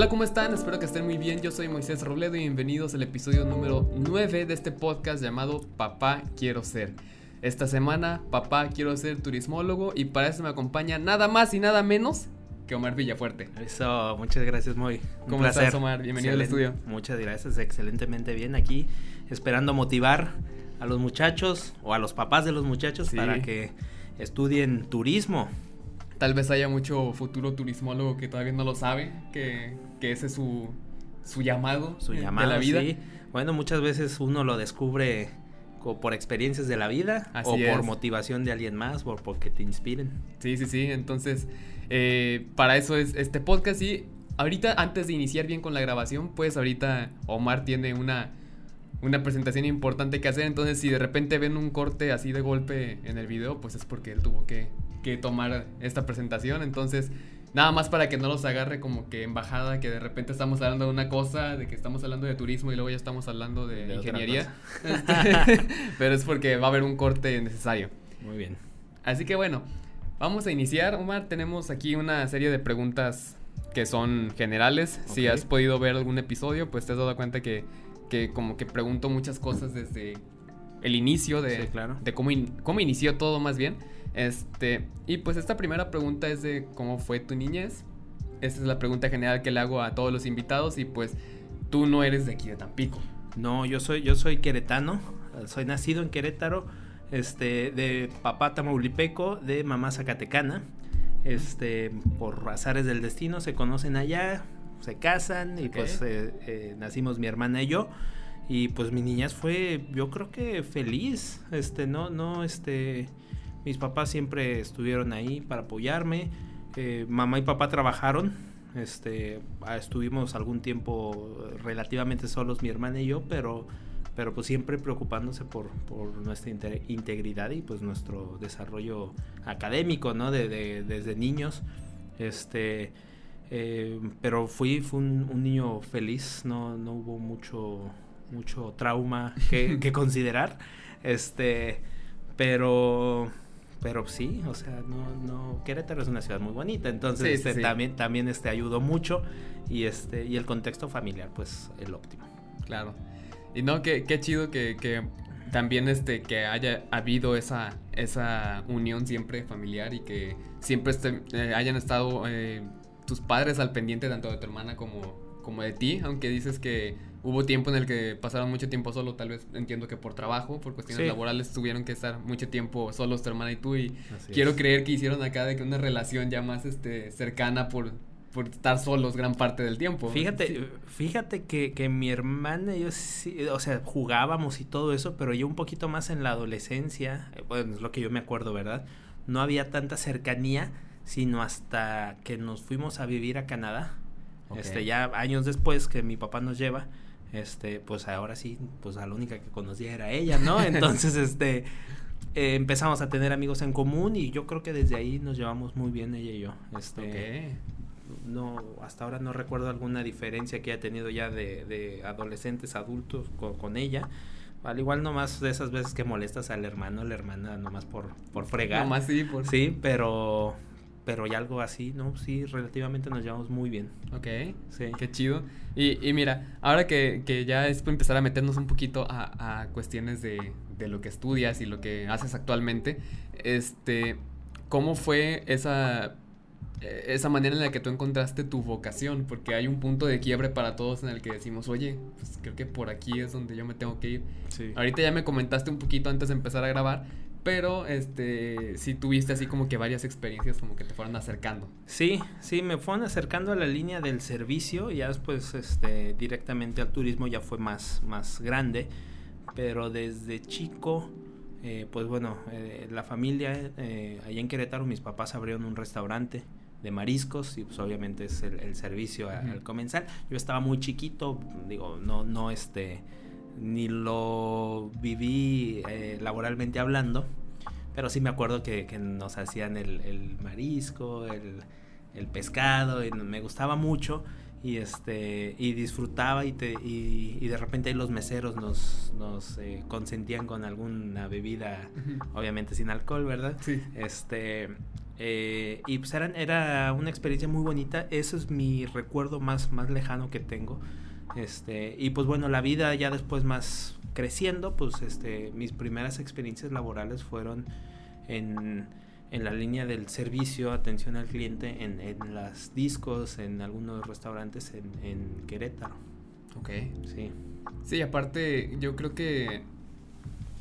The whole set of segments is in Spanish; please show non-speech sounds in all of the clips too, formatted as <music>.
Hola, ¿cómo están? Espero que estén muy bien. Yo soy Moisés Robledo y bienvenidos al episodio número 9 de este podcast llamado Papá Quiero Ser. Esta semana, papá, quiero ser turismólogo y para eso me acompaña nada más y nada menos que Omar Villafuerte. Eso, muchas gracias, Moy. Un ¿Cómo estás, Omar? Bienvenido al estudio. Muchas gracias, excelentemente bien aquí, esperando motivar a los muchachos o a los papás de los muchachos para que estudien turismo. Tal vez haya mucho futuro turismólogo que todavía no lo sabe, que, ese es su, su llamado, su llamado de la vida. Sí. Bueno, muchas veces uno lo descubre por experiencias de la vida o por motivación de alguien más o porque te inspiren. Sí, sí, sí. Entonces, eh, para eso es este podcast. Y ahorita, antes de iniciar bien con la grabación, pues ahorita Omar tiene una, una presentación importante que hacer. Entonces, si de repente ven un corte así de golpe en el video, pues es porque él tuvo que que tomar esta presentación. Entonces, nada más para que no los agarre como que embajada, que de repente estamos hablando de una cosa, de que estamos hablando de turismo y luego ya estamos hablando de, ingeniería. <laughs> <laughs> Pero es porque va a haber un corte necesario. Muy bien. Así que bueno, vamos a iniciar. Omar, tenemos aquí una serie de preguntas que son generales. Si has podido ver algún episodio, pues te has dado cuenta que, que como que pregunto muchas cosas desde el inicio de, claro. de cómo, cómo inició todo más bien. Este, y pues esta primera pregunta es de cómo fue tu niñez. Esta es la pregunta general que le hago a todos los invitados y pues tú no eres de aquí de Tampico. No, yo soy yo soy queretano, soy nacido en Querétaro, este de papá tamaulipeco, de mamá zacatecana. Este, por azares del destino se conocen allá, se casan y pues eh, eh, nacimos mi hermana y yo. Y pues mi niñez fue, yo creo que feliz, este, no, no, este, mis papás siempre estuvieron ahí para apoyarme. Eh, mamá y papá trabajaron. Este, ah, estuvimos algún tiempo relativamente solos mi hermana y yo, pero, pero pues siempre preocupándose por, por nuestra integridad y pues nuestro desarrollo académico, ¿no? De, desde niños. Este, eh, pero fui, fui un, niño feliz, no, no hubo mucho, mucho trauma que, <laughs> que considerar. Este, pero pero sí, o sea, no, no, Querétaro es una ciudad muy bonita, entonces este, también, también este ayudó mucho y este, y el contexto familiar, pues, el óptimo. Claro. Y no, qué, qué chido que, que también este, que haya habido esa, esa unión siempre familiar y que siempre este, eh, hayan estado eh, tus padres al pendiente tanto de tu hermana como, como de ti, aunque dices que Hubo tiempo en el que pasaron mucho tiempo solo, tal vez entiendo que por trabajo, por cuestiones laborales tuvieron que estar mucho tiempo solos tu hermana y tú y quiero creer que hicieron acá de que una relación ya más este cercana por por estar solos gran parte del tiempo. Fíjate, fíjate que, que, mi hermana y yo sí, o sea, jugábamos y todo eso, pero yo un poquito más en la adolescencia, eh, bueno, es lo que yo me acuerdo, ¿verdad? No había tanta cercanía, sino hasta que nos fuimos a vivir a Canadá. Este, ya años después que mi papá nos lleva, este, pues ahora sí, pues a la única que conocía era ella, ¿no? <laughs> Entonces, este, eh, empezamos a tener amigos en común y yo creo que desde ahí nos llevamos muy bien ella y yo. Este, no, hasta ahora no recuerdo alguna diferencia que haya tenido ya de, de adolescentes, adultos con, con, ella. Al igual nomás de esas veces que molestas al hermano, la hermana, nomás por, por fregar. Nomás sí, por... Sí, pero pero y algo así, ¿no? Sí, relativamente nos llevamos muy bien. Ok, sí. Qué chido. Y, y mira, ahora que, que, ya es por empezar a meternos un poquito a, a cuestiones de, de, lo que estudias y lo que haces actualmente, este, ¿cómo fue esa, esa manera en la que tú encontraste tu vocación? Porque hay un punto de quiebre para todos en el que decimos, oye, pues creo que por aquí es donde yo me tengo que ir. Sí. Ahorita ya me comentaste un poquito antes de empezar a grabar, pero, este, sí tuviste así como que varias experiencias como que te fueron acercando. Sí, sí, me fueron acercando a la línea del servicio, ya después, este, directamente al turismo ya fue más, más grande, pero desde chico, eh, pues bueno, eh, la familia, eh, allá en Querétaro, mis papás abrieron un restaurante de mariscos y pues obviamente es el, servicio al comenzar. Yo estaba muy chiquito, digo, no, no, este ni lo viví eh, laboralmente hablando, pero sí me acuerdo que, nos hacían el, marisco, el, pescado, y me gustaba mucho y este y disfrutaba y, te, y, de repente los meseros nos, nos eh, consentían con alguna bebida, obviamente sin alcohol, ¿verdad? Sí. Este Eh, y pues era una experiencia muy bonita. Ese es mi recuerdo más, más lejano que tengo. Este, y pues bueno, la vida ya después más creciendo, pues este, mis primeras experiencias laborales fueron en, en la línea del servicio, atención al cliente, en, en las discos, en algunos restaurantes en, en Querétaro. Ok. Sí. Sí, aparte, yo creo que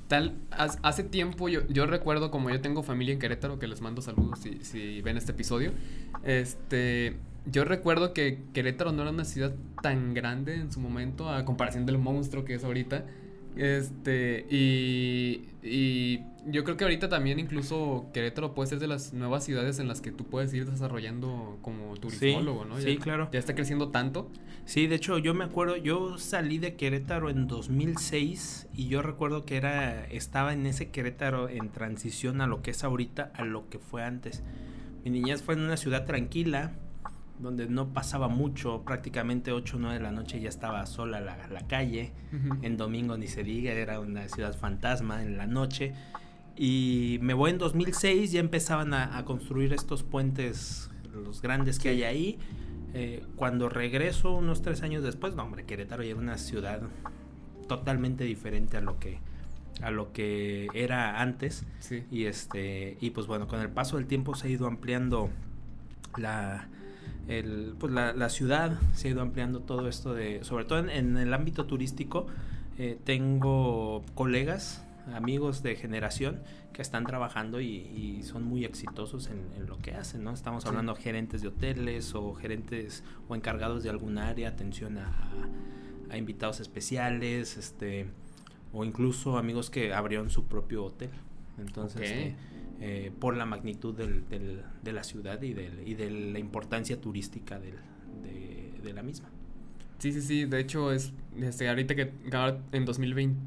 tal, hace tiempo yo, yo recuerdo como yo tengo familia en Querétaro, que les mando saludos si, si ven este episodio, este, yo recuerdo que Querétaro no era una ciudad tan grande en su momento a comparación del monstruo que es ahorita. Este, y, y yo creo que ahorita también incluso Querétaro puede ser de las nuevas ciudades en las que tú puedes ir desarrollando como turismólogo, ¿no? Sí, claro. Ya está creciendo tanto. Sí, de hecho yo me acuerdo, yo salí de Querétaro en 2006 y yo recuerdo que era, estaba en ese Querétaro en transición a lo que es ahorita, a lo que fue antes. Mi niñez fue en una ciudad tranquila, donde no pasaba mucho, prácticamente 8 o 9 de la noche ya estaba sola la, la calle, en domingo ni se diga, era una ciudad fantasma en la noche. Y me voy en 2006, ya empezaban a, construir estos puentes, los grandes que hay ahí. Eh, cuando regreso unos tres años después, no hombre, Querétaro ya era una ciudad totalmente diferente a lo que a lo que era antes y este y pues bueno con el paso del tiempo se ha ido ampliando la, el, pues la, ciudad se ha ido ampliando todo esto de, sobre todo en, el ámbito turístico, eh, tengo colegas, amigos de generación que están trabajando y, son muy exitosos en, lo que hacen, ¿no? Estamos hablando de gerentes de hoteles o gerentes o encargados de algún área, atención a, a invitados especiales, este, o incluso amigos que abrieron su propio hotel. Entonces, este, eh, por la magnitud del, del, de la ciudad y, del, y de la importancia turística de, de, la misma. Sí, sí, sí. De hecho, es este, ahorita que en 2020,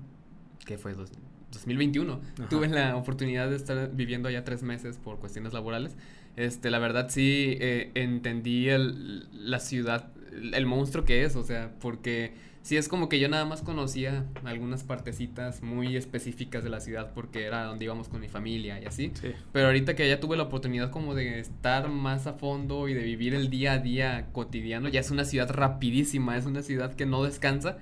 ¿qué fue? 2021, tuve la oportunidad de estar viviendo allá tres meses por cuestiones laborales. Este, la verdad sí eh, entendí el, la ciudad, el monstruo que es, o sea, porque sí es como que yo nada más conocía algunas partecitas muy específicas de la ciudad porque era donde íbamos con mi familia y así. Pero ahorita que ya tuve la oportunidad como de estar más a fondo y de vivir el día a día cotidiano, ya es una ciudad rapidísima, es una ciudad que no descansa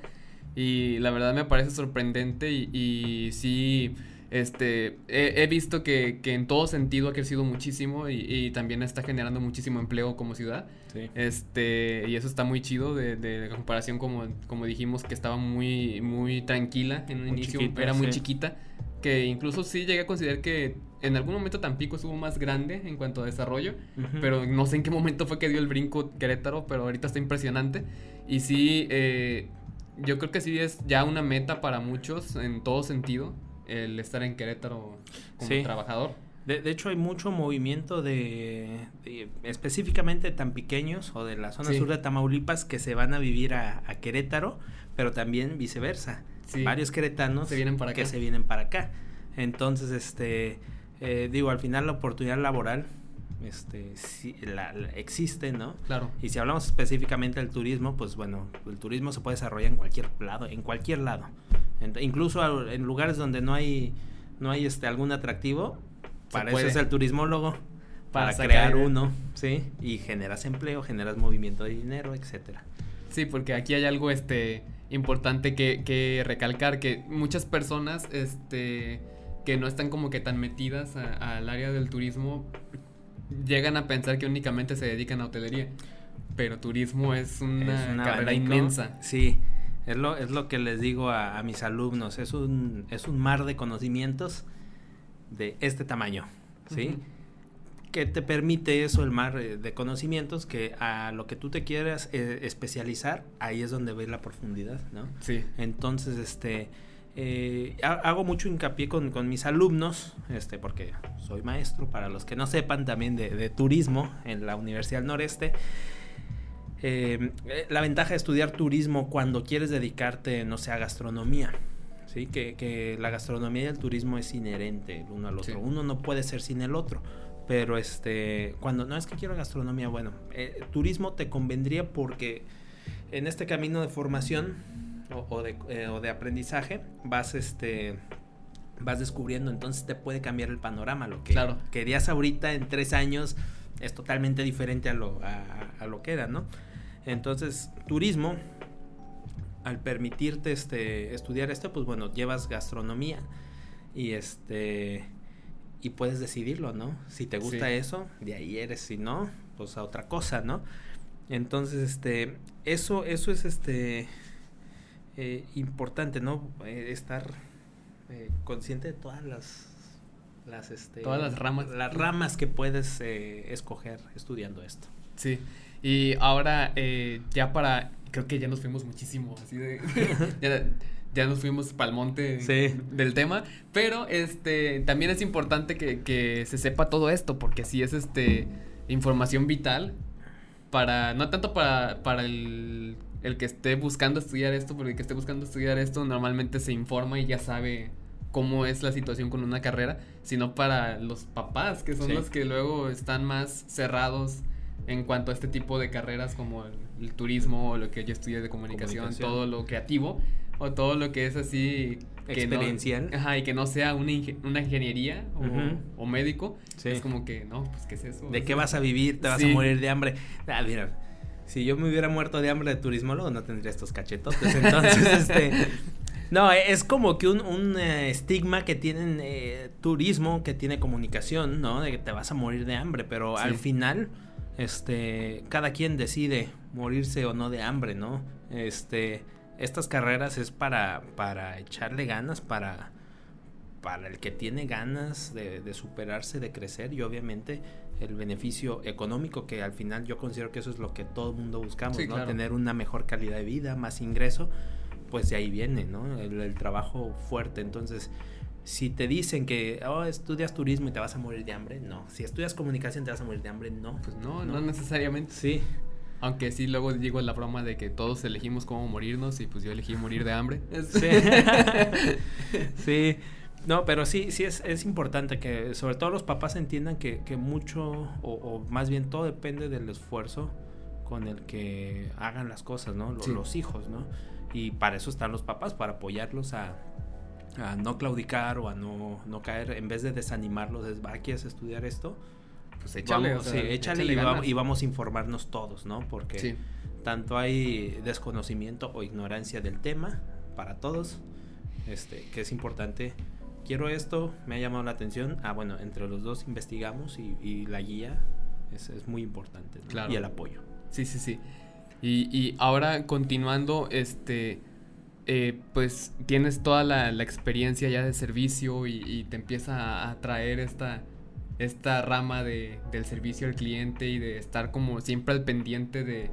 y la verdad me parece sorprendente y, y sí este, he, visto que, que, en todo sentido ha crecido muchísimo y, también está generando muchísimo empleo como ciudad. Este, y eso está muy chido de, de, comparación como, como dijimos que estaba muy, muy tranquila en un inicio, era muy chiquita, que incluso sí llegué a considerar que en algún momento Tampico estuvo más grande en cuanto a desarrollo, pero no sé en qué momento fue que dio el brinco Querétaro, pero ahorita está impresionante. Y sí, eh, yo creo que sí es ya una meta para muchos en todo sentido el estar en Querétaro como trabajador. De, hecho, hay mucho movimiento de, específicamente tan pequeños o de la zona sur de Tamaulipas que se van a vivir a, Querétaro, pero también viceversa. Varios queretanos se vienen para que se vienen para acá. Entonces, este, eh, digo, al final la oportunidad laboral este, la, existe, ¿no? Claro. Y si hablamos específicamente del turismo, pues bueno, el turismo se puede desarrollar en cualquier lado, en cualquier lado incluso en lugares donde no hay, no hay este, algún atractivo, para eso es el turismólogo, para, crear uno, ¿sí? Y generas empleo, generas movimiento de dinero, etcétera. Sí, porque aquí hay algo este importante que, que recalcar, que muchas personas este que no están como que tan metidas al área del turismo llegan a pensar que únicamente se dedican a hotelería. Pero turismo es una, carrera inmensa. Sí, es lo, es lo que les digo a, mis alumnos, es un, es un mar de conocimientos de este tamaño, ¿sí? Que te permite eso, el mar de conocimientos, que a lo que tú te quieras eh, especializar, ahí es donde ves la profundidad, ¿no? Sí. Entonces, este, eh, hago mucho hincapié con, con, mis alumnos, este, porque soy maestro, para los que no sepan, también de, de turismo en la Universidad del Noreste. Em, eh, la ventaja de estudiar turismo cuando quieres dedicarte, no sé, a gastronomía. ¿sí? Que, la gastronomía y el turismo es inherente el uno al otro. Uno no puede ser sin el otro. Pero este, cuando no es que quiero gastronomía, bueno, eh, turismo te convendría porque en este camino de formación o, de, eh, o de, aprendizaje vas este vas descubriendo, entonces te puede cambiar el panorama. Lo que Claro. querías ahorita en tres años es totalmente diferente a lo, a, a lo que era, ¿no? Entonces, turismo, al permitirte este, estudiar esto, pues bueno, llevas gastronomía y este y puedes decidirlo, ¿no? Si te gusta Sí. eso, de ahí eres, si no, pues a otra cosa, ¿no? Entonces, este, eso, eso es este eh, importante, ¿no? Eh, estar eh, consciente de todas las las este Todas las ramas. las ramas que puedes escoger estudiando esto. Sí. Y ahora, ya para. Creo que ya nos fuimos muchísimo. Así de. <laughs> ya, ya nos fuimos pa'l monte Sí. del tema. Pero este. También es importante que, que se sepa todo esto. Porque sí es este. Información vital. Para. No tanto para, para el. El que esté buscando estudiar esto. Porque el que esté buscando estudiar esto. Normalmente se informa y ya sabe cómo es la situación con una carrera, sino para los papás, que son Sí. los que luego están más cerrados en cuanto a este tipo de carreras como el, el turismo o lo que yo estudié de comunicación, Comunicación. todo lo creativo o todo lo que es así que no- Experiencial. ajá, y que no sea una, una ingeniería o, médico, Sí. es como que no, pues qué es eso. ¿De O qué vas a vivir? ¿Te vas Sí. a morir de hambre? Ah, mira, si yo me hubiera muerto de hambre de turismólogo, no tendría estos cachetotes. Entonces, <laughs> este. No, es como que un, un, eh, estigma que tienen eh, turismo, que tiene comunicación, ¿no? De que te vas a morir de hambre, pero Sí. al final, este, cada quien decide morirse o no de hambre, ¿no? Este, estas carreras es para, para echarle ganas, para, para el que tiene ganas de, de superarse, de crecer y obviamente el beneficio económico que al final yo considero que eso es lo que todo el mundo buscamos, Sí, ¿no? claro. Tener una mejor calidad de vida, más ingreso, pues de ahí viene, ¿no? El, el trabajo fuerte. Entonces, si te dicen que oh, estudias turismo y te vas a morir de hambre, no. Si estudias comunicación te vas a morir de hambre, no. Pues no, No. no, necesariamente. Sí, Aunque sí, luego digo la broma de que todos elegimos cómo morirnos y pues yo elegí morir de hambre. Sí. <laughs> sí. No, pero sí, sí es, es importante que sobre todo los papás entiendan que, que mucho, o, o más bien todo depende del esfuerzo con el que hagan las cosas, ¿no? Los, Sí. los hijos, ¿no? Y para eso están los papás, para apoyarlos a, a no claudicar o a no, no caer, en vez de desanimarlos, es, "Va, ¿quieres estudiar esto? Pues échale, Vamos, o sea, sí, échale, échale y, vamos, ganas. y vamos a informarnos todos, ¿no? Porque Sí. tanto hay desconocimiento o ignorancia del tema para todos, este, que es importante. Quiero esto, me ha llamado la atención. Ah, bueno, entre los dos investigamos y, y la guía es, es muy importante. ¿no? Claro. Y el apoyo. Sí, sí, sí. Y, y ahora continuando, este, eh, pues tienes toda la, la experiencia ya de servicio y, y te empieza a atraer esta, esta rama de, del servicio al cliente y de estar como siempre al pendiente de,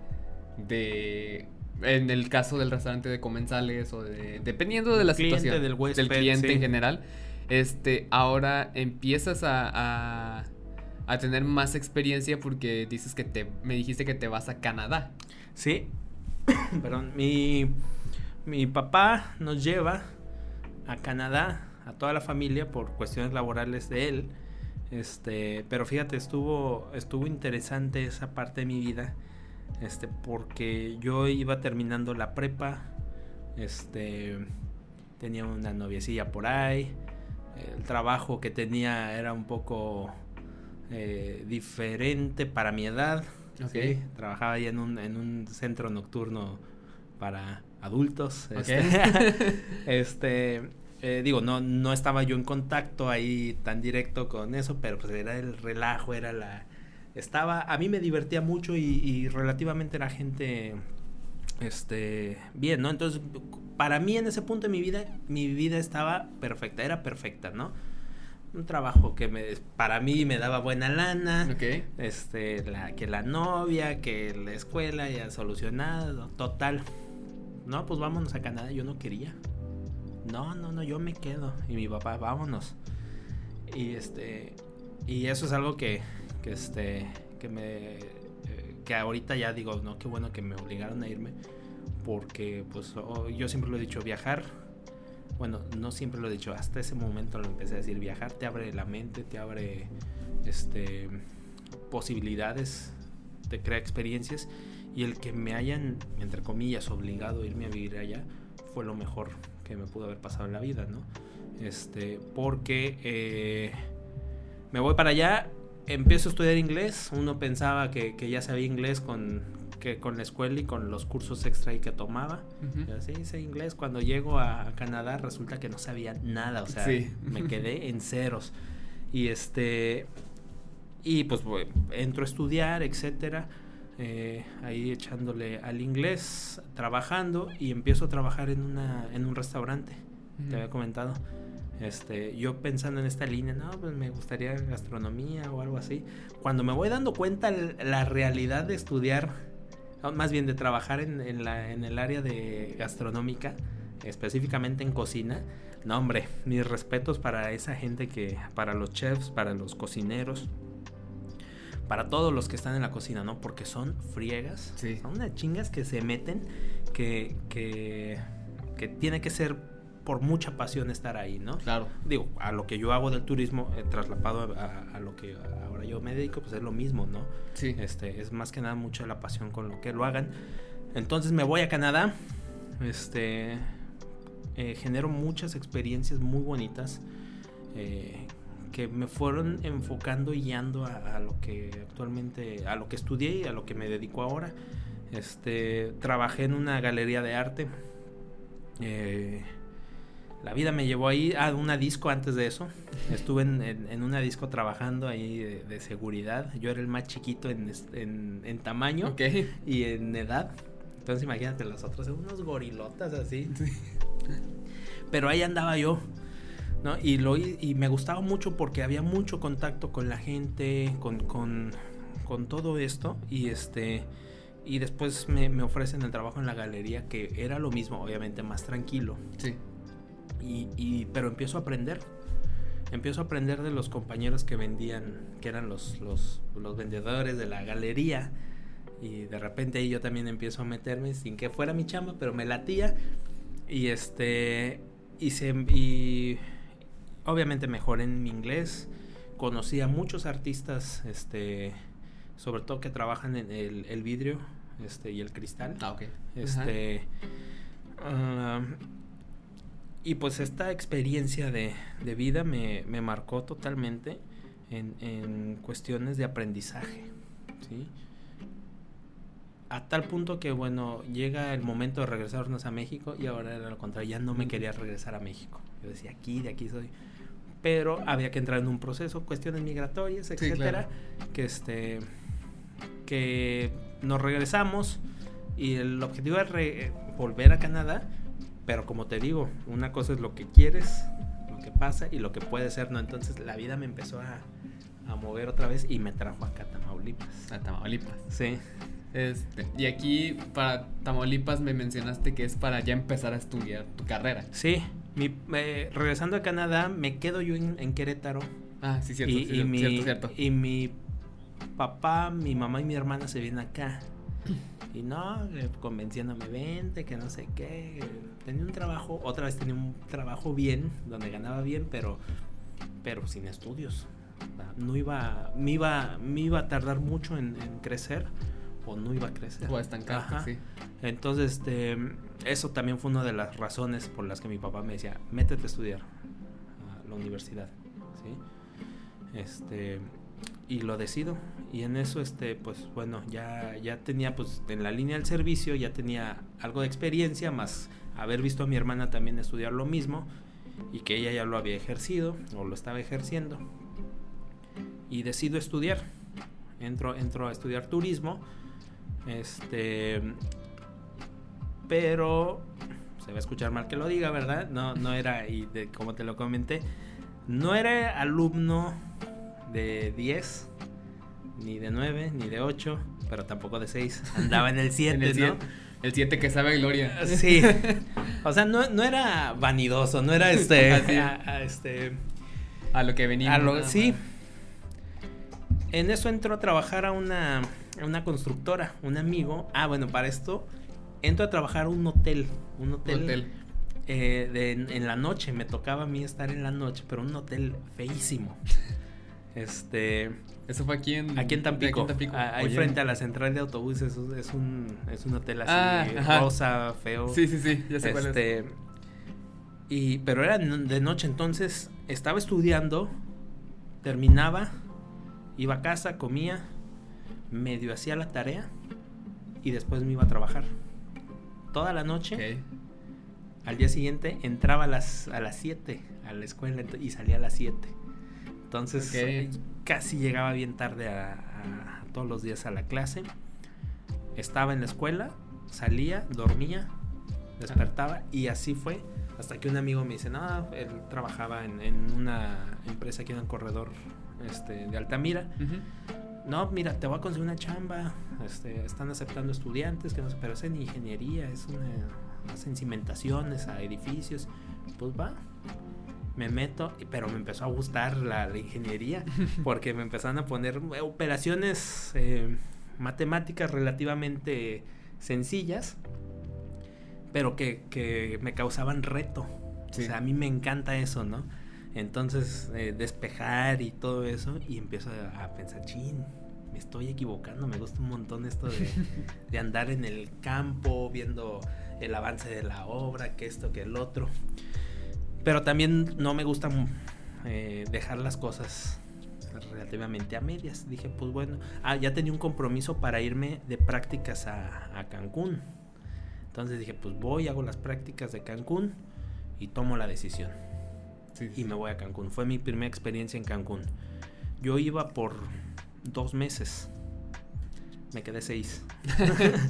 de en el caso del restaurante de comensales o de, dependiendo de la Cliente, situación del huésped, cliente sí. en general, este, ahora empiezas a, a, a tener más experiencia porque dices que te, me dijiste que te vas a Canadá. Sí, <coughs> perdón, mi, mi papá nos lleva a Canadá, a toda la familia, por cuestiones laborales de él. Este, pero fíjate, estuvo, estuvo interesante esa parte de mi vida. Este, porque yo iba terminando la prepa. Este, tenía una noviecilla por ahí. El trabajo que tenía era un poco eh, diferente para mi edad. Sí, trabajaba ahí en un, en un centro nocturno para adultos. Este, <laughs> este, eh, digo, no, no estaba yo en contacto ahí tan directo con eso, pero pues era el relajo, era la... Estaba, a mí me divertía mucho y, y relativamente la gente, este, bien, ¿no? Entonces, para mí en ese punto de mi vida, mi vida estaba perfecta, era perfecta, ¿no? Un trabajo que me, para mí me daba buena lana, Ok. este, la, que la novia, que la escuela ya solucionado, total. No, pues vámonos a Canadá, yo no quería. No, no, no, yo me quedo. Y mi papá, vámonos. Y este, y eso es algo que, que este, que me, eh, que ahorita ya digo, no, qué bueno que me obligaron a irme. Porque, pues, oh, yo siempre lo he dicho, viajar. Bueno, no siempre lo he dicho, hasta ese momento lo empecé a decir, viajar te abre la mente, te abre, este, posibilidades, te crea experiencias y el que me hayan, entre comillas, obligado a irme a vivir allá fue lo mejor que me pudo haber pasado en la vida, ¿no? Este, porque eh, me voy para allá, empiezo a estudiar inglés. Uno pensaba que, que ya sabía inglés con, que con la escuela y con los cursos extra ahí que tomaba. Ujú. Yo sí sé inglés. Cuando llego a Canadá resulta que no sabía nada, o sea, Sí. me quedé <laughs> en ceros. Y este y pues voy- entro a estudiar, etcétera. eh, ahí echándole al inglés, trabajando y empiezo a trabajar en una en un restaurante. Ujú. Te había comentado. Este, yo pensando en esta línea, no, pues me gustaría gastronomía o algo así. Cuando me voy dando cuenta la realidad de estudiar, o más bien de trabajar en, en la, en el área de gastronómica, específicamente en cocina, no hombre, mis respetos para esa gente que, para los chefs, para los cocineros, para todos los que están en la cocina, ¿no? Porque son friegas, Sí. son unas chingas que se meten, que, que, que tiene que ser por mucha pasión estar ahí, ¿no? Claro. digo, a lo que yo hago del turismo, eh, traslapado a, a lo que ahora yo me dedico, pues es lo mismo, ¿no? Sí. Este, es más que nada mucha la pasión con lo que lo hagan. Entonces me voy a Canadá, este, eh, genero muchas experiencias muy bonitas eh, que me fueron enfocando y guiando a, a lo que actualmente, a lo que estudié y a lo que me dedico ahora. Este, trabajé en una galería de arte. eh, la vida me llevó ahí a una disco antes de eso. Estuve en, en- en una disco trabajando ahí de, de seguridad. Yo era el más chiquito en, tamaño y en edad. Entonces imagínate los otros, unos gorilotas así. Pero ahí andaba yo. ¿no? Y, lo, y me gustaba mucho porque había mucho contacto con la gente, con, con, con todo esto. Y este. Y después me, me ofrecen el trabajo en la galería, que era lo mismo, obviamente más tranquilo. Sí. Y, y- pero empiezo a aprender. Empiezo a aprender de los compañeros que vendían, que eran los, los, los vendedores de la galería. Y de repente ahí yo también empiezo a meterme sin que fuera mi chamba, pero me latía. Y este. Y, se, y obviamente mejoré en mi inglés. Conocí a muchos artistas, este, sobre todo que trabajan en el, el vidrio este, y el cristal. Ah, ok. Ajá. Este. Y pues esta experiencia de, de vida me, me marcó totalmente en, en cuestiones de aprendizaje. ¿sí? A tal punto que, bueno, llega el momento de regresarnos a México y ahora era lo contrario, ya no me quería regresar a México. Yo decía, aquí, de aquí soy. Pero había que entrar en un proceso, cuestiones migratorias, etcétera, que este que nos regresamos y el objetivo es re- volver a Canadá, pero como te digo, una cosa es lo que quieres, lo que pasa y lo que puede ser, ¿no? Entonces la vida me empezó a, a mover otra vez y me trajo acá a Tamaulipas. A Tamaulipas. Sí. Este, y aquí para Tamaulipas me mencionaste que es para ya empezar a estudiar tu carrera. Sí, mi, eh, regresando a Canadá, me quedo yo en, en Querétaro Ah, sí, cierto, y, sí, y cierto, mi, cierto, cierto. y mi papá, mi mamá y mi hermana se vienen acá. <clears throat> Y no, eh, convenciéndome, vente, que no sé qué. Tenía un trabajo, otra vez tenía un trabajo bien, donde ganaba bien, pero, pero sin estudios. No iba, me iba, me iba a tardar mucho en, en crecer o no iba a crecer. O a sí. Entonces, este, eso también fue una de las razones por las que mi papá me decía, métete a estudiar a la universidad, ¿sí? Este, y lo decido. Y en eso, este, pues bueno, ya, ya tenía, pues en la línea del servicio, ya tenía algo de experiencia, más haber visto a mi hermana también estudiar lo mismo y que ella ya lo había ejercido o lo estaba ejerciendo. Y decido estudiar. Entro, entro a estudiar turismo. Este. Pero. Se va a escuchar mal que lo diga, ¿verdad? No, no era, y de, como te lo comenté, no era alumno de 10, ni de 9, ni de 8, pero tampoco de 6. Andaba en el 7, <laughs> En el ¿no? 7. El 7 que sabe a Gloria. Sí. <laughs> O sea, no, no era vanidoso, no era este. A- a este A lo que venimos. a lo- nada sí. En eso entró a trabajar a una, a una constructora, un amigo. Ah, bueno, para esto entro a trabajar a un hotel. Un hotel. Hotel. eh, de- en la noche. Me tocaba a mí estar en la noche, pero un hotel feísimo. <laughs> Este. Eso fue aquí en. Aquí en Tampico. Aquí en Tampico. a- Ahí Oye. frente a la central de autobuses. Es, un- es un, hotel así, Ah, rosa, feo. Sí, sí, sí, ya sé cuál es. este, Y, pero era de noche, entonces estaba estudiando, terminaba, iba a casa, comía, medio hacía la tarea y después me iba a trabajar. Toda la noche. Al día siguiente entraba a las, a las 7 a la escuela y salía a las 7. Entonces casi llegaba bien tarde a, todos los días a la clase. Estaba en la escuela, salía, dormía, despertaba y así fue. Hasta que un amigo me dice, no, él trabajaba en, una empresa aquí en el corredor este, de Altamira. No, mira, te voy a conseguir una chamba. Este, están aceptando estudiantes, que no sé, pero es en ingeniería, es una, hacen cimentaciones a edificios. Pues va, me meto, pero me empezó a gustar la, ingeniería <laughs> porque me empezaron a poner operaciones eh, matemáticas relativamente sencillas, pero que, me causaban reto. O sea, a mí me encanta eso, ¿no? Entonces, eh, despejar y todo eso, y empiezo a, pensar, chin, me estoy equivocando, me gusta un montón esto de, <laughs> de andar en el campo, viendo el avance de la obra, que esto, que el otro. Pero también no me gusta eh, dejar las cosas relativamente a medias. Dije, pues bueno, ah, ya tenía un compromiso para irme de prácticas a, Cancún. Entonces dije, pues voy, hago las prácticas de Cancún y tomo la decisión. y me voy a Cancún. Fue mi primera experiencia en Cancún. Yo iba por dos meses. Me quedé seis. <laughs> <laughs>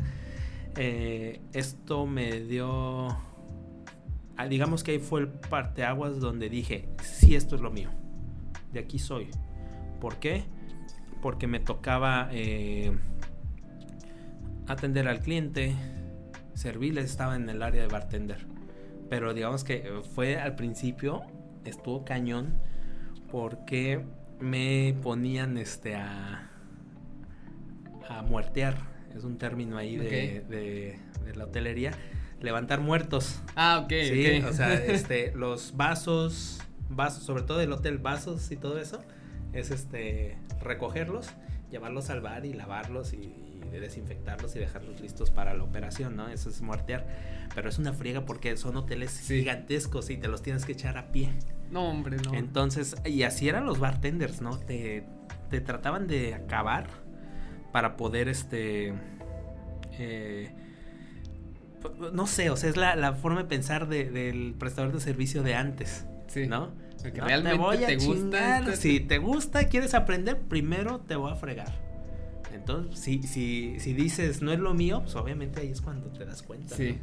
Eh, esto me dio digamos que ahí fue el parteaguas donde dije, sí, esto es lo mío. De aquí soy. ¿Por qué? Porque me tocaba eh, atender al cliente, servirles, estaba en el área de bartender. Pero digamos que fue al principio, estuvo cañón, porque me ponían este a, a muertear. Es un término ahí de, de la hotelería levantar muertos. Ah, ok. Sí, o sea, <laughs> este, los vasos, vasos, sobre todo el hotel, vasos y todo eso, es este, recogerlos, llevarlos al bar y lavarlos y, desinfectarlos y dejarlos listos para la operación, ¿no? Eso es muertear. Pero es una friega porque son hoteles gigantescos y te los tienes que echar a pie. No, hombre, no. Entonces, y así eran los bartenders, ¿no? Te, te trataban de acabar para poder, este, eh, no sé, o sea, es la, forma de pensar del prestador de servicio de antes. Sí. ¿No? Realmente te, gusta. Si te gusta, quieres aprender, primero te voy a fregar. Entonces, si, si, si dices no es lo mío, pues obviamente ahí es cuando te das cuenta. Sí.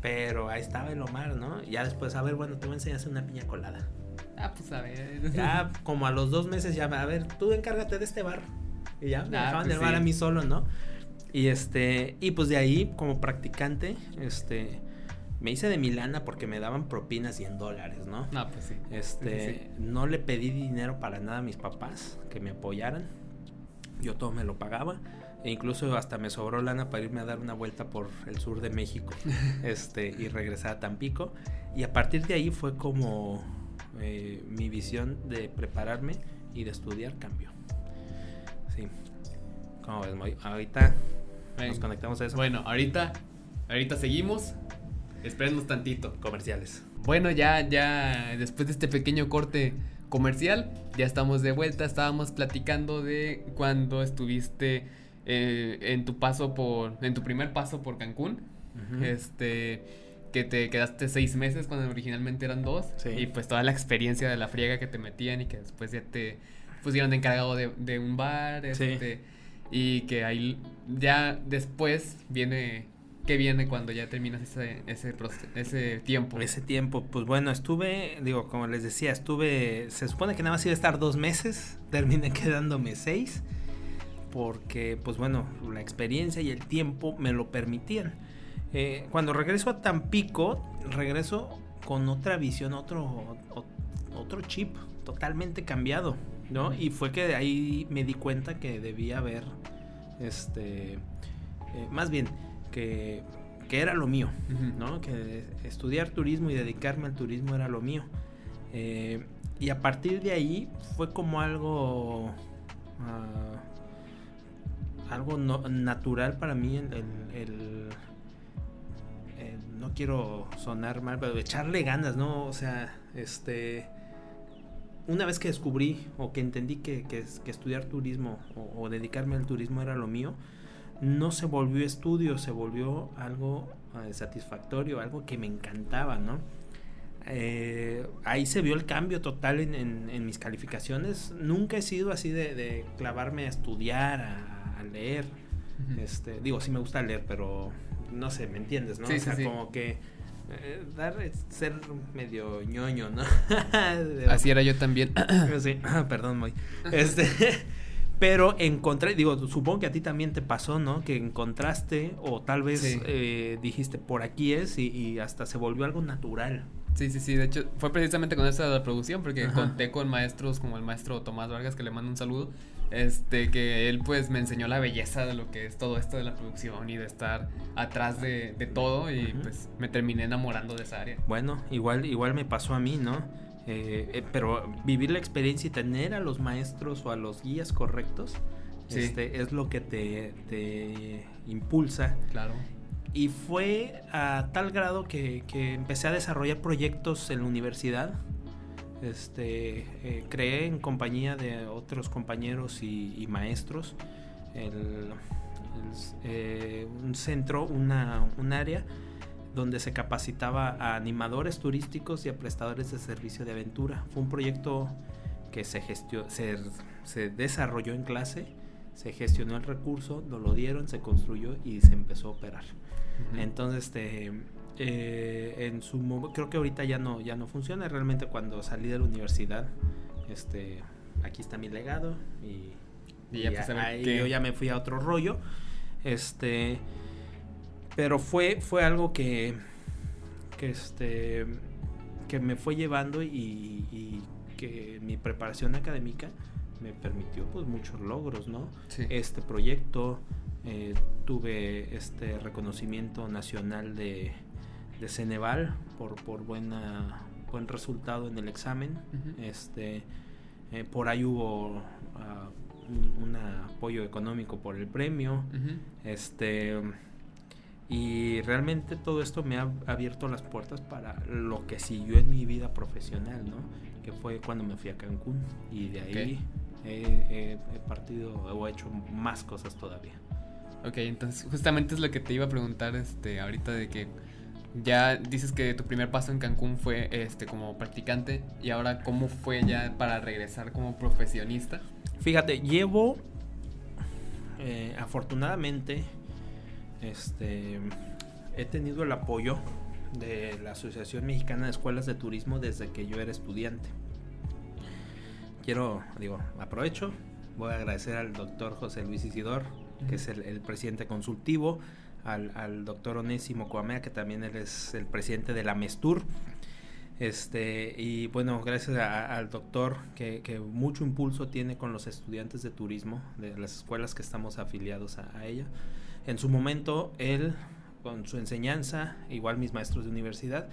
Pero ahí estaba el Omar, ¿no? Y ya después, a ver, bueno, te voy a enseñar a hacer una piña colada. Ah, pues a ver. Ya, como a los dos meses, ya, a ver, tú encárgate de este bar. Y ya, me ah, dejaban pues bar a mí solo, ¿no? Y este, y pues de ahí, como practicante, este, me hice de Milana porque me daban propinas y en dólares, ¿no? No, pues sí. Este, no le pedí dinero para nada a mis papás que me apoyaran. Yo todo me lo pagaba. E incluso hasta me sobró lana para irme a dar una vuelta por el sur de México <laughs> este, y regresar a Tampico. Y a partir de ahí fue como eh, mi visión de prepararme y de estudiar cambió. Sí. Como ves, ahorita nos conectamos a eso. Bueno, ahorita, ahorita seguimos. Espérenos tantito. Comerciales. Bueno, ya, ya, después de este pequeño corte comercial, ya estamos de vuelta. Estábamos platicando de cuando estuviste eh, en tu paso por, en tu primer paso por Cancún. Este, que te quedaste seis meses cuando originalmente eran dos. Y pues toda la experiencia de la friega que te metían y que después ya te pusieron de encargado de, de un bar. Este, y que ahí ya después viene ¿Qué viene cuando ya terminas ese, ese, ese tiempo? Ese tiempo, pues bueno, estuve, digo, como les decía, estuve, se supone que nada más iba a estar dos meses, <laughs> terminé quedándome seis, porque pues bueno, la experiencia y el tiempo me lo permitían. Eh, cuando regreso a Tampico, regreso con otra visión, otro, otro chip totalmente cambiado. ¿No? Y fue que de ahí me di cuenta que debía haber, este, eh, más bien, que, era lo mío, ¿no? Que estudiar turismo y dedicarme al turismo era lo mío. Eh, y a partir de ahí fue como algo, ah, algo natural para mí el, quiero sonar mal, pero echarle ganas, ¿no? O sea, este una vez que descubrí o que entendí que, que, estudiar turismo o, dedicarme al turismo era lo mío, no se volvió estudio, se volvió algo eh, satisfactorio, algo que me encantaba, ¿no? Eh, ahí se vio el cambio total en, mis calificaciones. Nunca he sido así de, clavarme a estudiar, a, leer. este, digo, sí me gusta leer, pero no sé, ¿me entiendes? ¿no? o sea, como que eh, dar ser medio ñoño, ¿no? <laughs> Así era yo también. <coughs> sí, <coughs> perdón, muy. Este, <laughs> pero encontré, digo, supongo que a ti también te pasó, ¿no? Que encontraste o tal vez eh, dijiste por aquí es y, hasta se volvió algo natural. Sí, sí, sí. De hecho, fue precisamente con esta producción, porque conté con maestros como el maestro Tomás Vargas, que le mando un saludo, este que él pues me enseñó la belleza de lo que es todo esto de la producción y de estar atrás de, todo y pues me terminé enamorando de esa área. Bueno, igual, igual me pasó a mí, ¿no? Eh, eh, pero vivir la experiencia y tener a los maestros o a los guías correctos este, es lo que te, te impulsa. Claro. Y fue a tal grado que, que empecé a desarrollar proyectos en la universidad este, eh, creé en compañía de otros compañeros y, maestros eh, un centro, una, un área donde se capacitaba a animadores turísticos y a prestadores de servicio de aventura. Fue un proyecto que se, se, se desarrolló en clase, se gestionó el recurso, nos lo dieron, se construyó y se empezó a operar. Entonces, este, eh, en su creo que ahorita ya no ya no funciona. Realmente cuando salí de la universidad este aquí está mi legado y, ya, yo ya me fui a otro rollo. Este pero fue fue algo que que este que me fue llevando y, que mi preparación académica me permitió pues muchos logros no este proyecto eh, tuve este reconocimiento nacional de de Ceneval por, por buena, buen resultado en el examen. este, eh, por ahí hubo ah, un, apoyo económico por el premio. Este, y realmente todo esto me ha abierto las puertas para lo que siguió en mi vida profesional, ¿no? Que fue cuando me fui a Cancún. Y de ahí he, partido o he hecho más cosas todavía. Ok, entonces justamente es lo que te iba a preguntar este, ahorita de que ya dices que tu primer paso en Cancún fue este como practicante y ahora cómo fue ya para regresar como profesionista. Fíjate, llevo eh, afortunadamente este he tenido el apoyo de la Asociación Mexicana de Escuelas de Turismo desde que yo era estudiante. Quiero, digo, aprovecho, voy a agradecer al doctor José Luis Isidor, que es el presidente consultivo, al, doctor Onésimo Coamea, que también él es el presidente de la MESTUR. Este, y bueno, gracias al doctor que, mucho impulso tiene con los estudiantes de turismo de las escuelas que estamos afiliados a, ella. En su momento, él, con su enseñanza, igual mis maestros de universidad,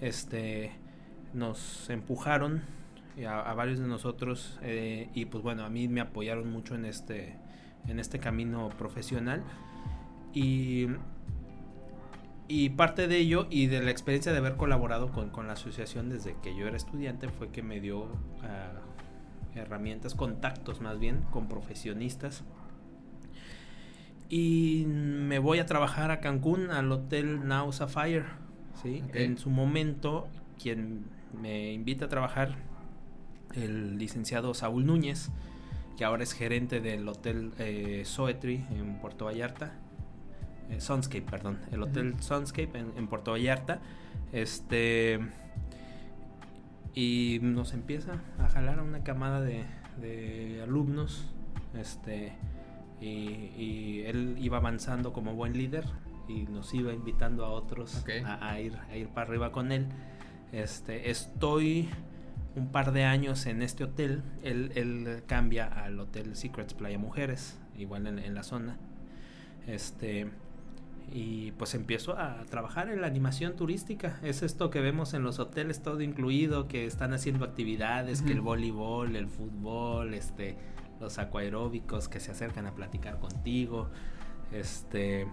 este, nos empujaron a, varios de nosotros eh, y pues bueno, a mí me apoyaron mucho en este, en este camino profesional y, y parte de ello y de la experiencia de haber colaborado con, con la asociación desde que yo era estudiante fue que me dio ah, herramientas, contactos más bien, con profesionistas. Y me voy a trabajar a Cancún, al Hotel Now Sapphire. ¿sí? En su momento, quien me invita a trabajar, el licenciado Saúl Núñez, que ahora es gerente del Hotel eh, Soetri en Puerto Vallarta eh, Sunscape, perdón, el Hotel Sunscape en, Puerto Vallarta. Este. Y nos empieza a jalar a una camada de, alumnos. Este. Y, él iba avanzando como buen líder y nos iba invitando a otros a, ir, a ir para arriba con él. Este, estoy un par de años en este hotel. Él, cambia al Hotel Secrets Playa Mujeres, igual en, en la zona. Este y pues empiezo a trabajar en la animación turística. Es esto que vemos en los hoteles todo incluido, que están haciendo actividades, que el voleibol, el fútbol, este, los acuaeróbicos que se acercan a platicar contigo, este,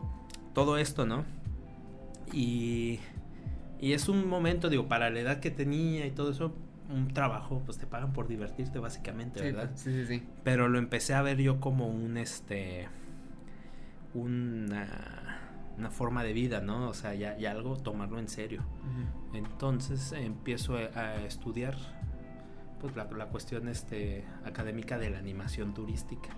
todo esto, ¿no? Y Y es un momento, digo, para la edad que tenía y todo eso, un trabajo, pues te pagan por divertirte básicamente, ¿verdad? Sí, sí, sí. Pero lo empecé a ver yo como un, este, una, una forma de vida, ¿no? O sea, ya, ya algo, tomarlo en serio. Entonces empiezo a, a estudiar pues la, la cuestión este, académica de la animación turística.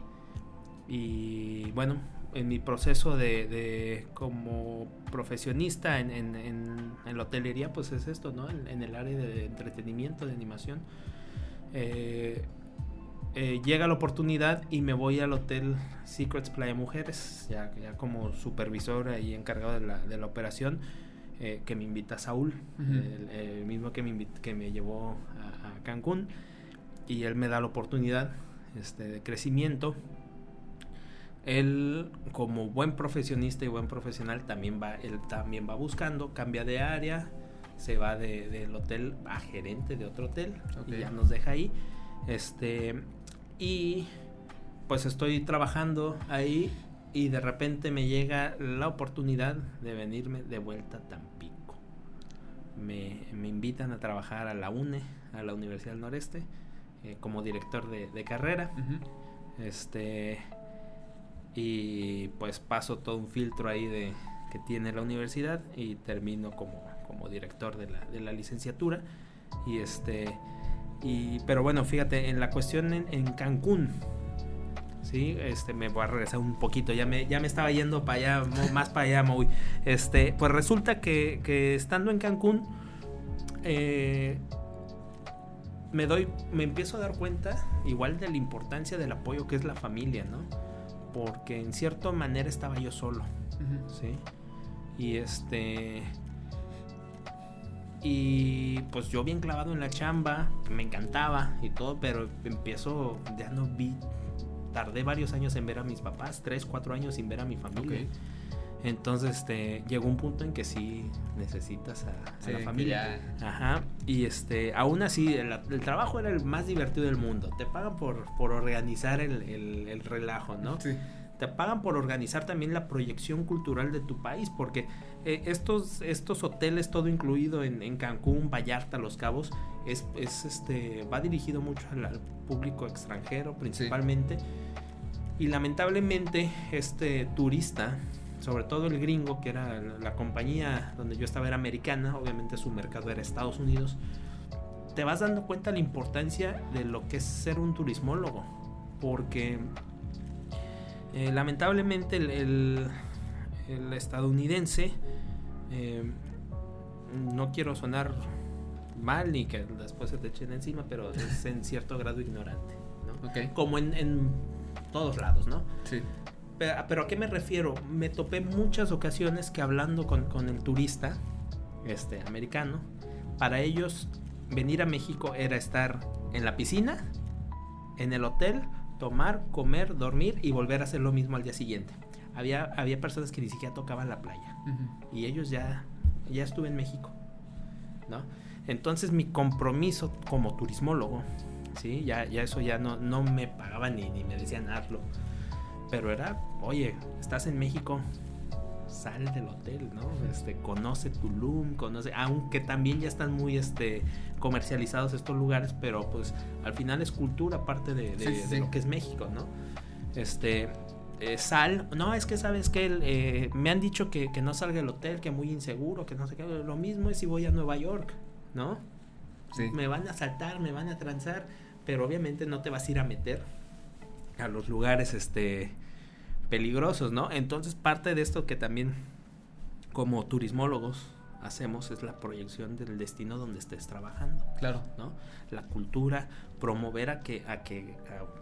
Y bueno, en mi proceso de, de como profesionista en, en, en, en la hotelería, pues es esto, ¿no? En, en el área de entretenimiento, de animación. Eh, eh, llega la oportunidad y me voy al hotel Secrets Playa Mujeres, ya, ya como supervisor y encargado de la, de la operación, eh, que me invita Saúl, Ujú. el, el mismo que me, que me llevó a, a Cancún, y él me da la oportunidad este, de crecimiento. Él, como buen profesionista y buen profesional, también va, él también va buscando, cambia de área, se va de- del hotel a gerente de otro hotel y ya nos deja ahí. Este, y pues estoy trabajando ahí y de repente me llega la oportunidad de venirme de vuelta a Tampico. Me, me invitan a trabajar a la UNE, a la Universidad del Noreste, eh, como director de, de carrera. Este y pues paso todo un filtro ahí de que tiene la universidad y termino como, como director de la, de la licenciatura. Y este y pero bueno, fíjate, en la cuestión en, en Cancún. Sí, este me voy a regresar un poquito, ya me, ya me estaba yendo para allá, más para allá, muy. Este, pues resulta que, que estando en Cancún, eh, me doy, me empiezo a dar cuenta igual de la importancia del apoyo que es la familia, ¿no? Porque en cierta manera estaba yo solo. ¿sí? Y este... Y pues yo bien clavado en la chamba, me encantaba y todo, pero empiezo, ya no vi, tardé varios años en ver a mis papás, tres, cuatro años sin ver a mi familia. Entonces, este, llegó un punto en que sí necesitas a, la familia. ya- Ajá, y este, aún así, el, el trabajo era el más divertido del mundo. Te pagan por, por organizar el, el- el relajo, ¿no? Sí. Te pagan por organizar también la proyección cultural de tu país, porque eh, estos, estos hoteles, todo incluido en, en Cancún, Vallarta, Los Cabos, es, es, este, va dirigido mucho al, al público extranjero principalmente. Y lamentablemente este turista, sobre todo el gringo, que era la, la compañía donde yo estaba era americana, obviamente su mercado era Estados Unidos, te vas dando cuenta la importancia de lo que es ser un turismólogo, porque eh, lamentablemente el, el- el estadounidense, eh, no quiero sonar mal ni que después se te echen encima, pero es en cierto grado ignorante, ¿no? Ok. Como en, en todos lados, ¿no? Sí. Pero, pero ¿a qué me refiero? Me topé muchas ocasiones que hablando con, con el turista este, americano, para ellos venir a México era estar en la piscina, en el hotel, tomar, comer, dormir y volver a hacer lo mismo al día siguiente. Había, había personas que ni siquiera tocaban la playa y ellos ya, ya estuve en México, ¿no? Entonces mi compromiso como turismólogo, ¿sí? Ya, ya eso ya no, no me pagaban ni, ni me decían hazlo, pero era, oye, estás en México, sal del hotel, ¿no? Este, conoce Tulum, conoce, aunque también ya están muy, este, comercializados estos lugares, pero pues al final es cultura parte de, de- Sí, sí, de sí. lo que es México, ¿no? Este, eh, sal, no, es que sabes que me han dicho que, que no salga del hotel, que muy inseguro, que no sé qué, lo mismo es si voy a Nueva York, ¿no? Sí. Me van a asaltar, me van a transar, pero obviamente no te vas a ir a meter a los lugares este peligrosos, ¿no? Entonces parte de esto que también como turismólogos hacemos es la proyección del destino donde estés trabajando, Claro. ¿no? La cultura, promover a que a que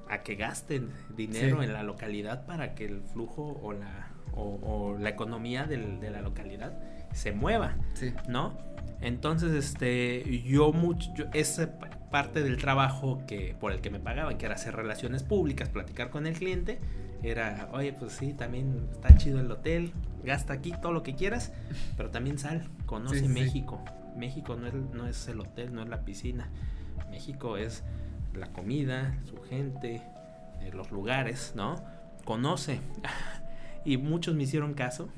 a, a que gasten dinero Sí. en la localidad para que el flujo o la o, o la economía del- de la localidad se mueva. Sí. ¿no? Entonces, este, yo mucho, yo- esa pa- parte del trabajo que por el que me pagaban, que era hacer relaciones públicas, platicar con el cliente, era, oye, pues sí, también está chido el hotel, gasta aquí todo lo que quieras, <laughs> pero también sal, conoce Sí, sí, sí. México. México no es, no es el hotel, no es la piscina. México es la comida, su gente, eh, los lugares, ¿no? Conoce. <laughs> y muchos me hicieron caso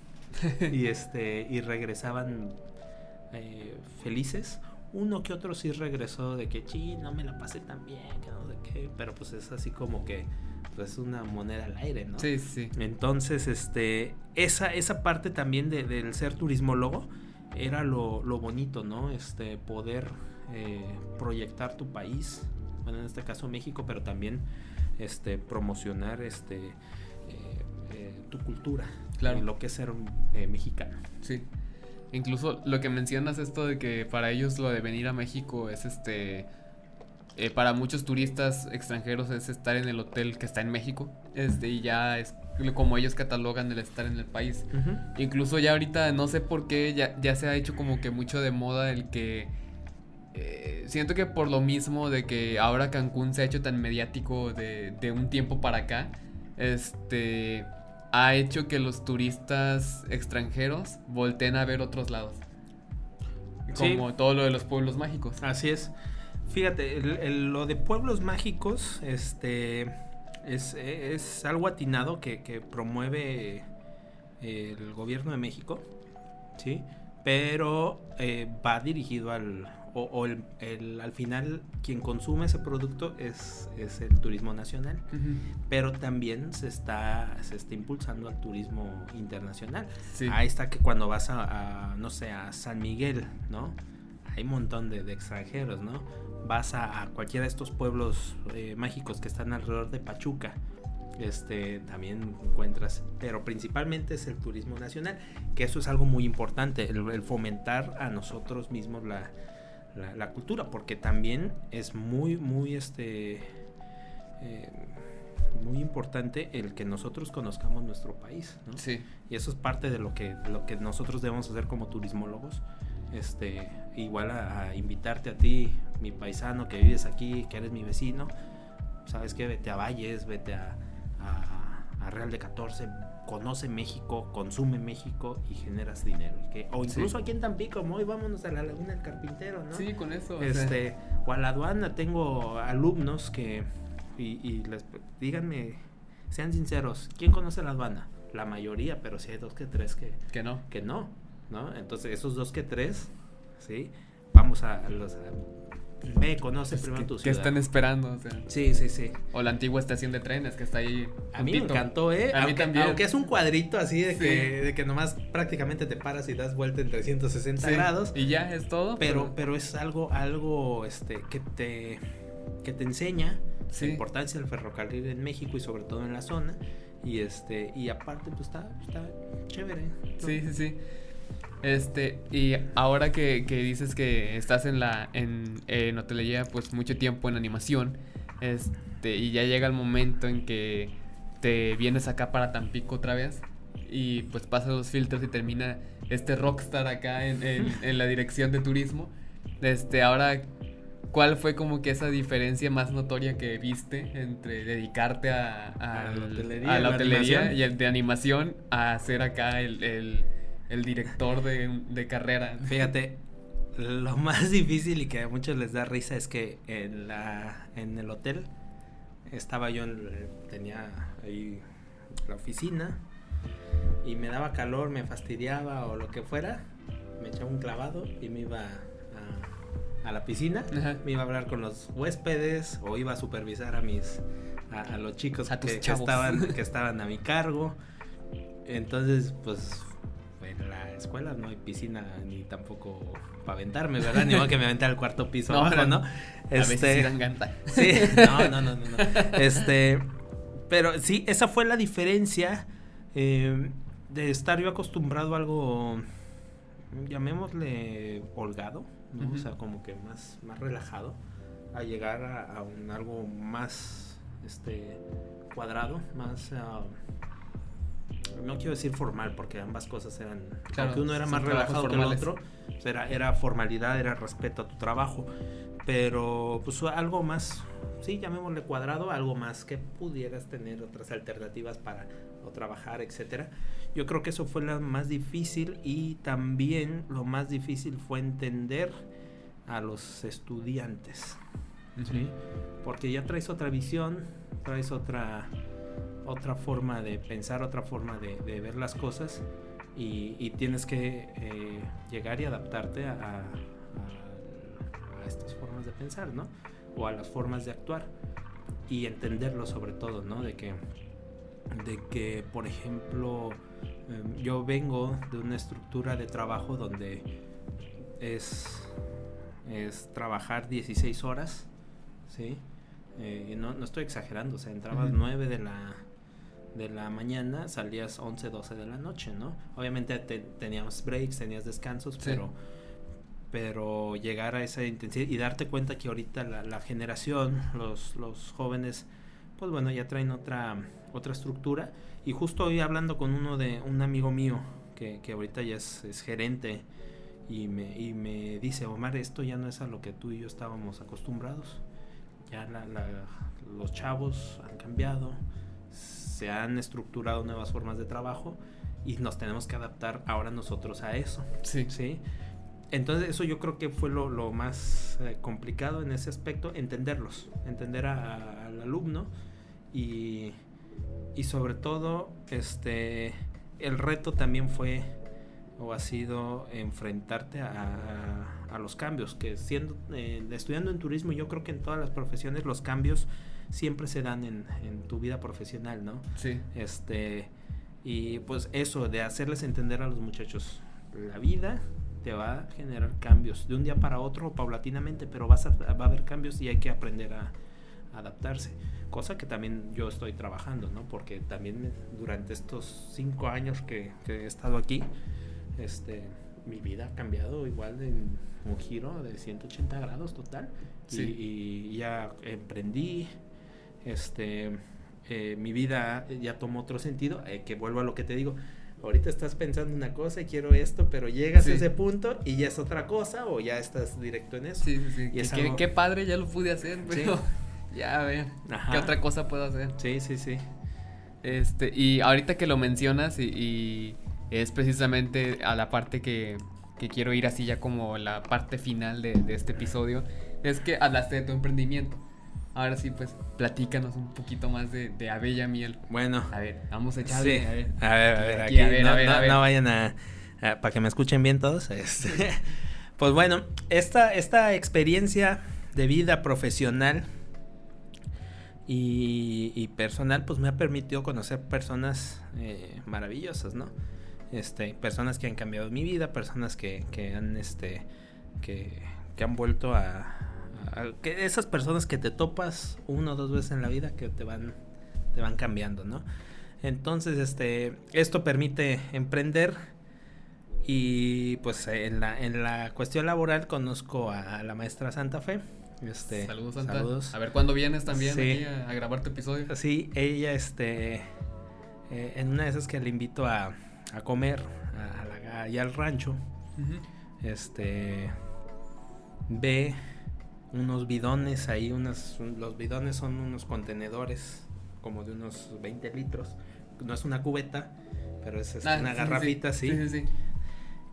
y <laughs> este y regresaban eh, felices. Uno que otro sí regresó de que, sí, no me la pasé tan bien, que no sé qué, pero pues es así como que pues una moneda al aire, ¿no? Sí, sí. Entonces, este, esa, esa parte también de, del ser turismólogo era lo, lo, bonito, ¿no? Este, poder eh, proyectar tu país, bueno, en este caso México, pero también este, promocionar este, eh, eh, tu cultura, claro. lo que es ser mexicano. Sí. Incluso lo que mencionas esto de que para ellos lo de venir a México es este eh, para muchos turistas extranjeros es estar en el hotel que está en México. Este, y ya es como ellos catalogan el estar en el país. Incluso ya ahorita no sé por qué ya, ya, se ha hecho como que mucho de moda el que... Eh, siento que por lo mismo de que ahora Cancún se ha hecho tan mediático de, de un tiempo para acá, este ha hecho que los turistas extranjeros volteen a ver otros lados. Como todo lo de los pueblos mágicos. Así es. Fíjate, lo de pueblos mágicos, este, es, algo atinado que, promueve el gobierno de México, ¿sí? Pero eh, va dirigido al, o, el, al final quien consume ese producto es, es el turismo nacional, pero también se está, se está impulsando al turismo internacional. Ahí está que cuando vas a, no sé, a San Miguel, ¿no? Hay un montón de, de extranjeros, ¿no? Vas a, cualquiera de estos pueblos eh, mágicos que están alrededor de Pachuca, este, también encuentras, pero principalmente es el turismo nacional, que eso es algo muy importante, el, fomentar a nosotros mismos la, la, cultura, porque también es muy, muy, este, eh, muy importante el que nosotros conozcamos nuestro país, ¿no? Sí. Y eso es parte de lo que, lo que nosotros debemos hacer como turismólogos, este, igual a, invitarte a ti, mi paisano que vives aquí, que eres mi vecino, sabes que vete a Valles, vete a, a, Real de 14, conoce México, consume México y generas dinero. Que, o incluso aquí en Tampico, hoy vámonos a la Laguna del Carpintero, ¿no? Sí, con eso. Este, o, a la aduana, tengo alumnos que, y, y les, díganme, sean sinceros, ¿quién conoce la aduana? La mayoría, pero si hay dos que tres que, que no. Que no. ¿No? Entonces, esos dos que tres, ¿sí? Vamos a, los... ve, conoce primero tu ciudad. ¿Qué están esperando? sí, sí, sí. O la antigua estación de trenes que está ahí. A mí me encantó, ¿eh? A mí también. Aunque es un cuadrito así de, que, de que nomás prácticamente te paras y das vuelta en 360 grados. Y ya es todo. Pero, pero, es algo, algo este, que te que te enseña la importancia del ferrocarril en México y sobre todo en la zona. Y este, y aparte, pues está, está chévere. Sí, sí, sí. Este, y ahora que, dices que estás en la en, en, hotelería pues mucho tiempo en animación, este, y ya llega el momento en que te vienes acá para Tampico otra vez y pues pasas los filtros y termina este rockstar acá en, en, <laughs> la dirección de turismo. Este, ahora, ¿cuál fue como que esa diferencia más notoria que viste entre dedicarte a, la hotelería, y el de animación a hacer acá el el director de, carrera. Fíjate, lo más difícil y que a muchos les da risa es que en, la, en el hotel estaba yo, tenía ahí la oficina y me daba calor, me fastidiaba o lo que fuera, me echaba un clavado y me iba a, la piscina, me iba a hablar con los huéspedes o iba a supervisar a mis a, los chicos que, que, estaban <laughs> que estaban a mi cargo. Entonces, pues en la escuela no hay piscina ni tampoco para aventarme, ¿verdad? Ni modo que me avente al cuarto piso no, abajo, ¿no? Este, a veces sí Sí, <laughs> no, no, no, no, Este, pero sí, esa fue la diferencia eh, de estar yo acostumbrado a algo, llamémosle holgado, ¿no? O sea, como que más, más relajado, a llegar a, un algo más, este, cuadrado, más... Uh, no quiero decir formal, porque ambas cosas eran, claro, aunque uno era más relajado que el otro, pues era, era formalidad, era respeto a tu trabajo, pero pues algo más, sí, llamémosle cuadrado, algo más que pudieras tener otras alternativas para o trabajar, etcétera. Yo creo que eso fue lo más difícil y también lo más difícil fue entender a los estudiantes, ¿sí? Porque ya traes otra visión, traes otra otra forma de pensar, otra forma de, ver las cosas. y, tienes que eh, llegar y adaptarte a, a, estas formas de pensar, ¿no? O a las formas de actuar y entenderlo sobre todo, ¿no? De que, de que por ejemplo, em, yo vengo de una estructura de trabajo donde es, es trabajar 16 horas, ¿sí? Eh, no, no, estoy exagerando, o sea, entrabas 9 de la, de la mañana, salías 11, 12 de la noche, ¿no? Obviamente teníamos breaks, tenías descansos, pero pero llegar a esa intensidad y darte cuenta que ahorita la, generación, los, los jóvenes, pues bueno, ya traen otra, otra estructura. Y justo hoy hablando con uno de un amigo mío, que, que ahorita ya es, es, gerente, y me, y me dice, Omar, esto ya no es a lo que tú y yo estábamos acostumbrados. Ya la, los chavos han cambiado, se han estructurado nuevas formas de trabajo y nos tenemos que adaptar ahora nosotros a eso. Sí. ¿sí? Entonces eso yo creo que fue lo, lo más eh, complicado en ese aspecto, entenderlos, entender al alumno y, y, sobre todo este el reto también fue o ha sido enfrentarte a, a, los cambios, que siendo eh, estudiando en turismo yo creo que en todas las profesiones los cambios siempre se dan en, en tu vida profesional, ¿no? Sí. Este, y pues eso, de hacerles entender a los muchachos la vida te va a generar cambios de un día para otro paulatinamente, pero vas a, va a haber cambios y hay que aprender a, adaptarse. Cosa que también yo estoy trabajando, ¿no? Porque también durante estos cinco años que, he estado aquí, este, mi vida ha cambiado igual en un giro de 180 grados total. Y, ya emprendí, este, eh, mi vida ya tomó otro sentido, eh, que vuelvo a lo que te digo, ahorita estás pensando una cosa y quiero esto, pero llegas a ese punto y ya es otra cosa o ya estás directo en eso. Sí, sí, sí. Y qué, padre, ya lo pude hacer, pero <laughs> ya a ver, ¿qué otra cosa puedo hacer? Sí, sí, sí. Este, y ahorita que lo mencionas y, es precisamente a la parte que, que, quiero ir así ya como la parte final de, de este episodio, es que hablaste de tu emprendimiento. Ahora sí, pues, platícanos un poquito más de, de Abella Miel. Bueno. A ver, vamos a echarle. A, ver. a ver, a ver, aquí, a ver, no, a ver, no, vayan a, para que me escuchen bien todos. Este, <laughs> pues bueno, esta, esta experiencia de vida profesional y, y, personal, pues me ha permitido conocer personas eh, maravillosas, ¿no? Este, personas que han cambiado mi vida, personas que, que han, este, que, que han vuelto a, que esas personas que te topas uno o dos veces en la vida que te van, te van cambiando, ¿no? Entonces, este, esto permite emprender y pues en la, en la cuestión laboral conozco a la maestra Santa Fe. Este, saludos, Santa. A ver cuándo vienes también aquí a, grabar tu episodio. Sí, ella, este, eh, en una de esas que le invito a, a comer a, allá al rancho, este, ve unos bidones ahí, unos, los bidones son unos contenedores como de unos 20 litros. No es una cubeta, pero es, ah, una garrafita así.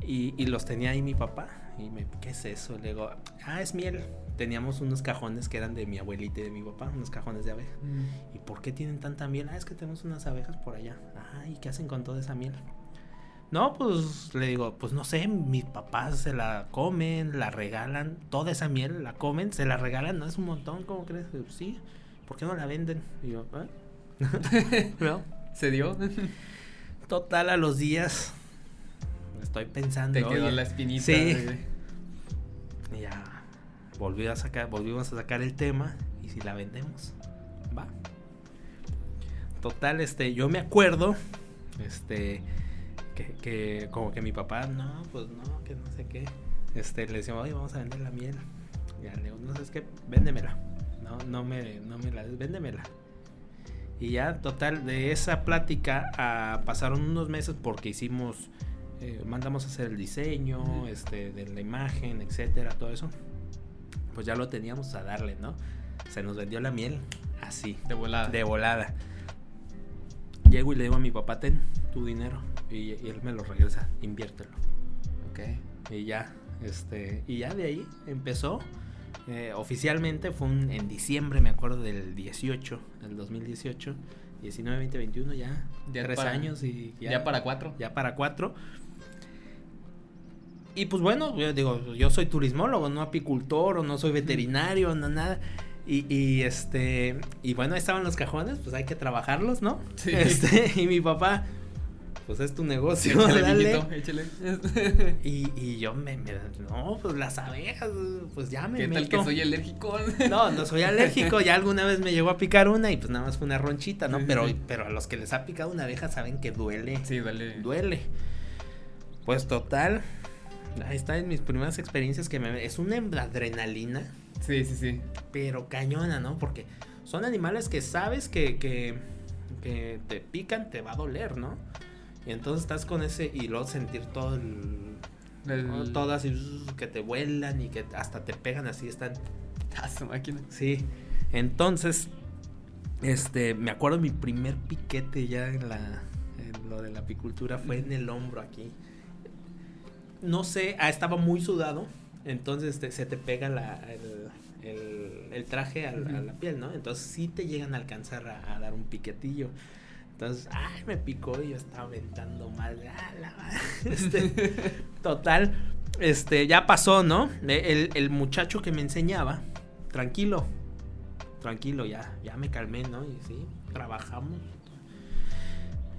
y, y, los tenía ahí mi papá. Y me, ¿qué es eso? Le digo, ah, es miel. Teníamos unos cajones que eran de mi abuelita y de mi papá, unos cajones de abejas. Mm. ¿Y por qué tienen tanta miel? Ah, es que tenemos unas abejas por allá. Ah, ¿y qué hacen con toda esa miel? No, pues le digo, pues no sé, mis papás se la comen, la regalan, toda esa miel la comen, se la regalan, no es un montón, ¿cómo crees? Sí, ¿por qué no la venden? Y yo, ¿eh? <laughs> ¿No? ¿Se dio? <laughs> Total, a los días estoy pensando. Te quedó la espinita. Sí. Ya volví a sacar, volvimos a sacar el tema y si la vendemos, va. Total, este, yo me acuerdo, este, que, como que mi papá, no, pues no, que no sé qué. Este, le decimos, oye, vamos a vender la miel. Ya le digo, no sé, qué, véndemela. No, no me, no me la des, véndemela. Y ya, total, de esa plática a, pasaron unos meses porque hicimos, eh, mandamos a hacer el diseño, este, de la imagen, etcétera, todo eso. Pues ya lo teníamos a darle, ¿no? Se nos vendió la miel así. De volada. De volada. Llego y le digo a mi papá, ten tu dinero y, él me lo regresa, inviértelo. Ok. Y ya, este, y ya de ahí empezó. Eh, oficialmente fue en diciembre, me acuerdo del 18, del 2018. 19, 20, 21 ya. Ya tres para- años y ya. Ya para cuatro. ya para cuatro. Y pues bueno, yo digo, yo soy turismólogo, no apicultor o no soy veterinario, no nada. Y, y, este, y bueno, ahí estaban los cajones, pues hay que trabajarlos, ¿no? Sí. <laughs> Este, y mi papá, pues es tu negocio, Échale, <laughs> dale. mijito, échale. Y, y yo me, me- no, pues las abejas, pues ya me ¿Qué tal que soy alérgico? <laughs> No, no soy alérgico, ya alguna vez me llegó a picar una y pues nada más fue una ronchita, ¿no? Pero, pero a los que les ha picado una abeja saben que duele Sí, dale. duele. Pues total, ahí está en mis primeras experiencias que me... Es una adrenalina, Sí, sí, sí. pero cañona, ¿no? Porque son animales que sabes que, que, que te pican, te va a doler, ¿no? Y entonces estás con ese y luego sentir todo el... El- Todo así zzz, que te vuelan y que hasta te pegan así, están <laughs> su máquina. Sí. Entonces, este, me acuerdo mi primer piquete ya en la en lo de la apicultura fue en el hombro aquí. No sé, ah, estaba muy sudado, entonces te- se te pega la, el, el- el traje a, la piel, ¿no? Entonces sí te llegan a alcanzar a, a dar un piquetillo. Entonces, ay, me picó y yo estaba aventando mal. ah. <laughs> Este, total, este, ya pasó, ¿no? E, El, el muchacho que me enseñaba, tranquilo, tranquilo, ya, ya me calmé, ¿no? Y sí, trabajamos.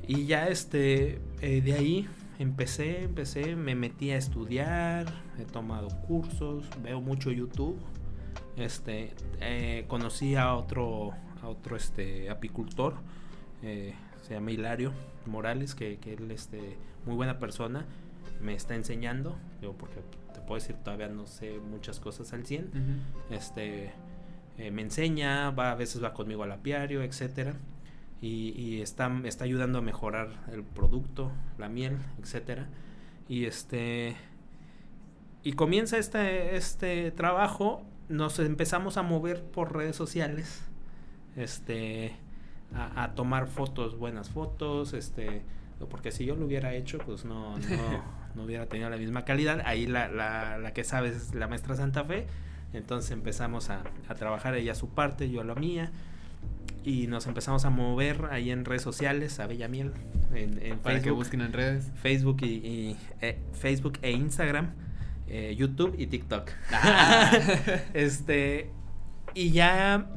Y ya, este, eh, de ahí empecé, empecé, me metí a estudiar, he tomado cursos, veo mucho YouTube. Este, eh, conocí a otro, a otro, este, apicultor, eh, se llama Hilario Morales, que, que él, este, muy buena persona, me está enseñando, digo, porque te puedo decir, todavía no sé muchas cosas al 100, Ujú. este eh, me enseña, va a veces va conmigo al apiario, etcétera. Y, y está, está ayudando a mejorar el producto, la miel, etcétera. Y este y comienza este, este trabajo, nos empezamos a mover por redes sociales, este a, a tomar fotos, buenas fotos, este porque si yo lo hubiera hecho, pues no, no, <laughs> no hubiera tenido la misma calidad. Ahí la, la, la que sabes es la maestra Santa Fe. Entonces empezamos a, a trabajar ella a su parte, yo a la mía. Y nos empezamos a mover ahí en redes sociales, a Bella Miel, en, en Para que Facebook, busquen en redes. Facebook y, y, eh, Facebook e Instagram, eh, YouTube y TikTok. Ah. <laughs> este y ya,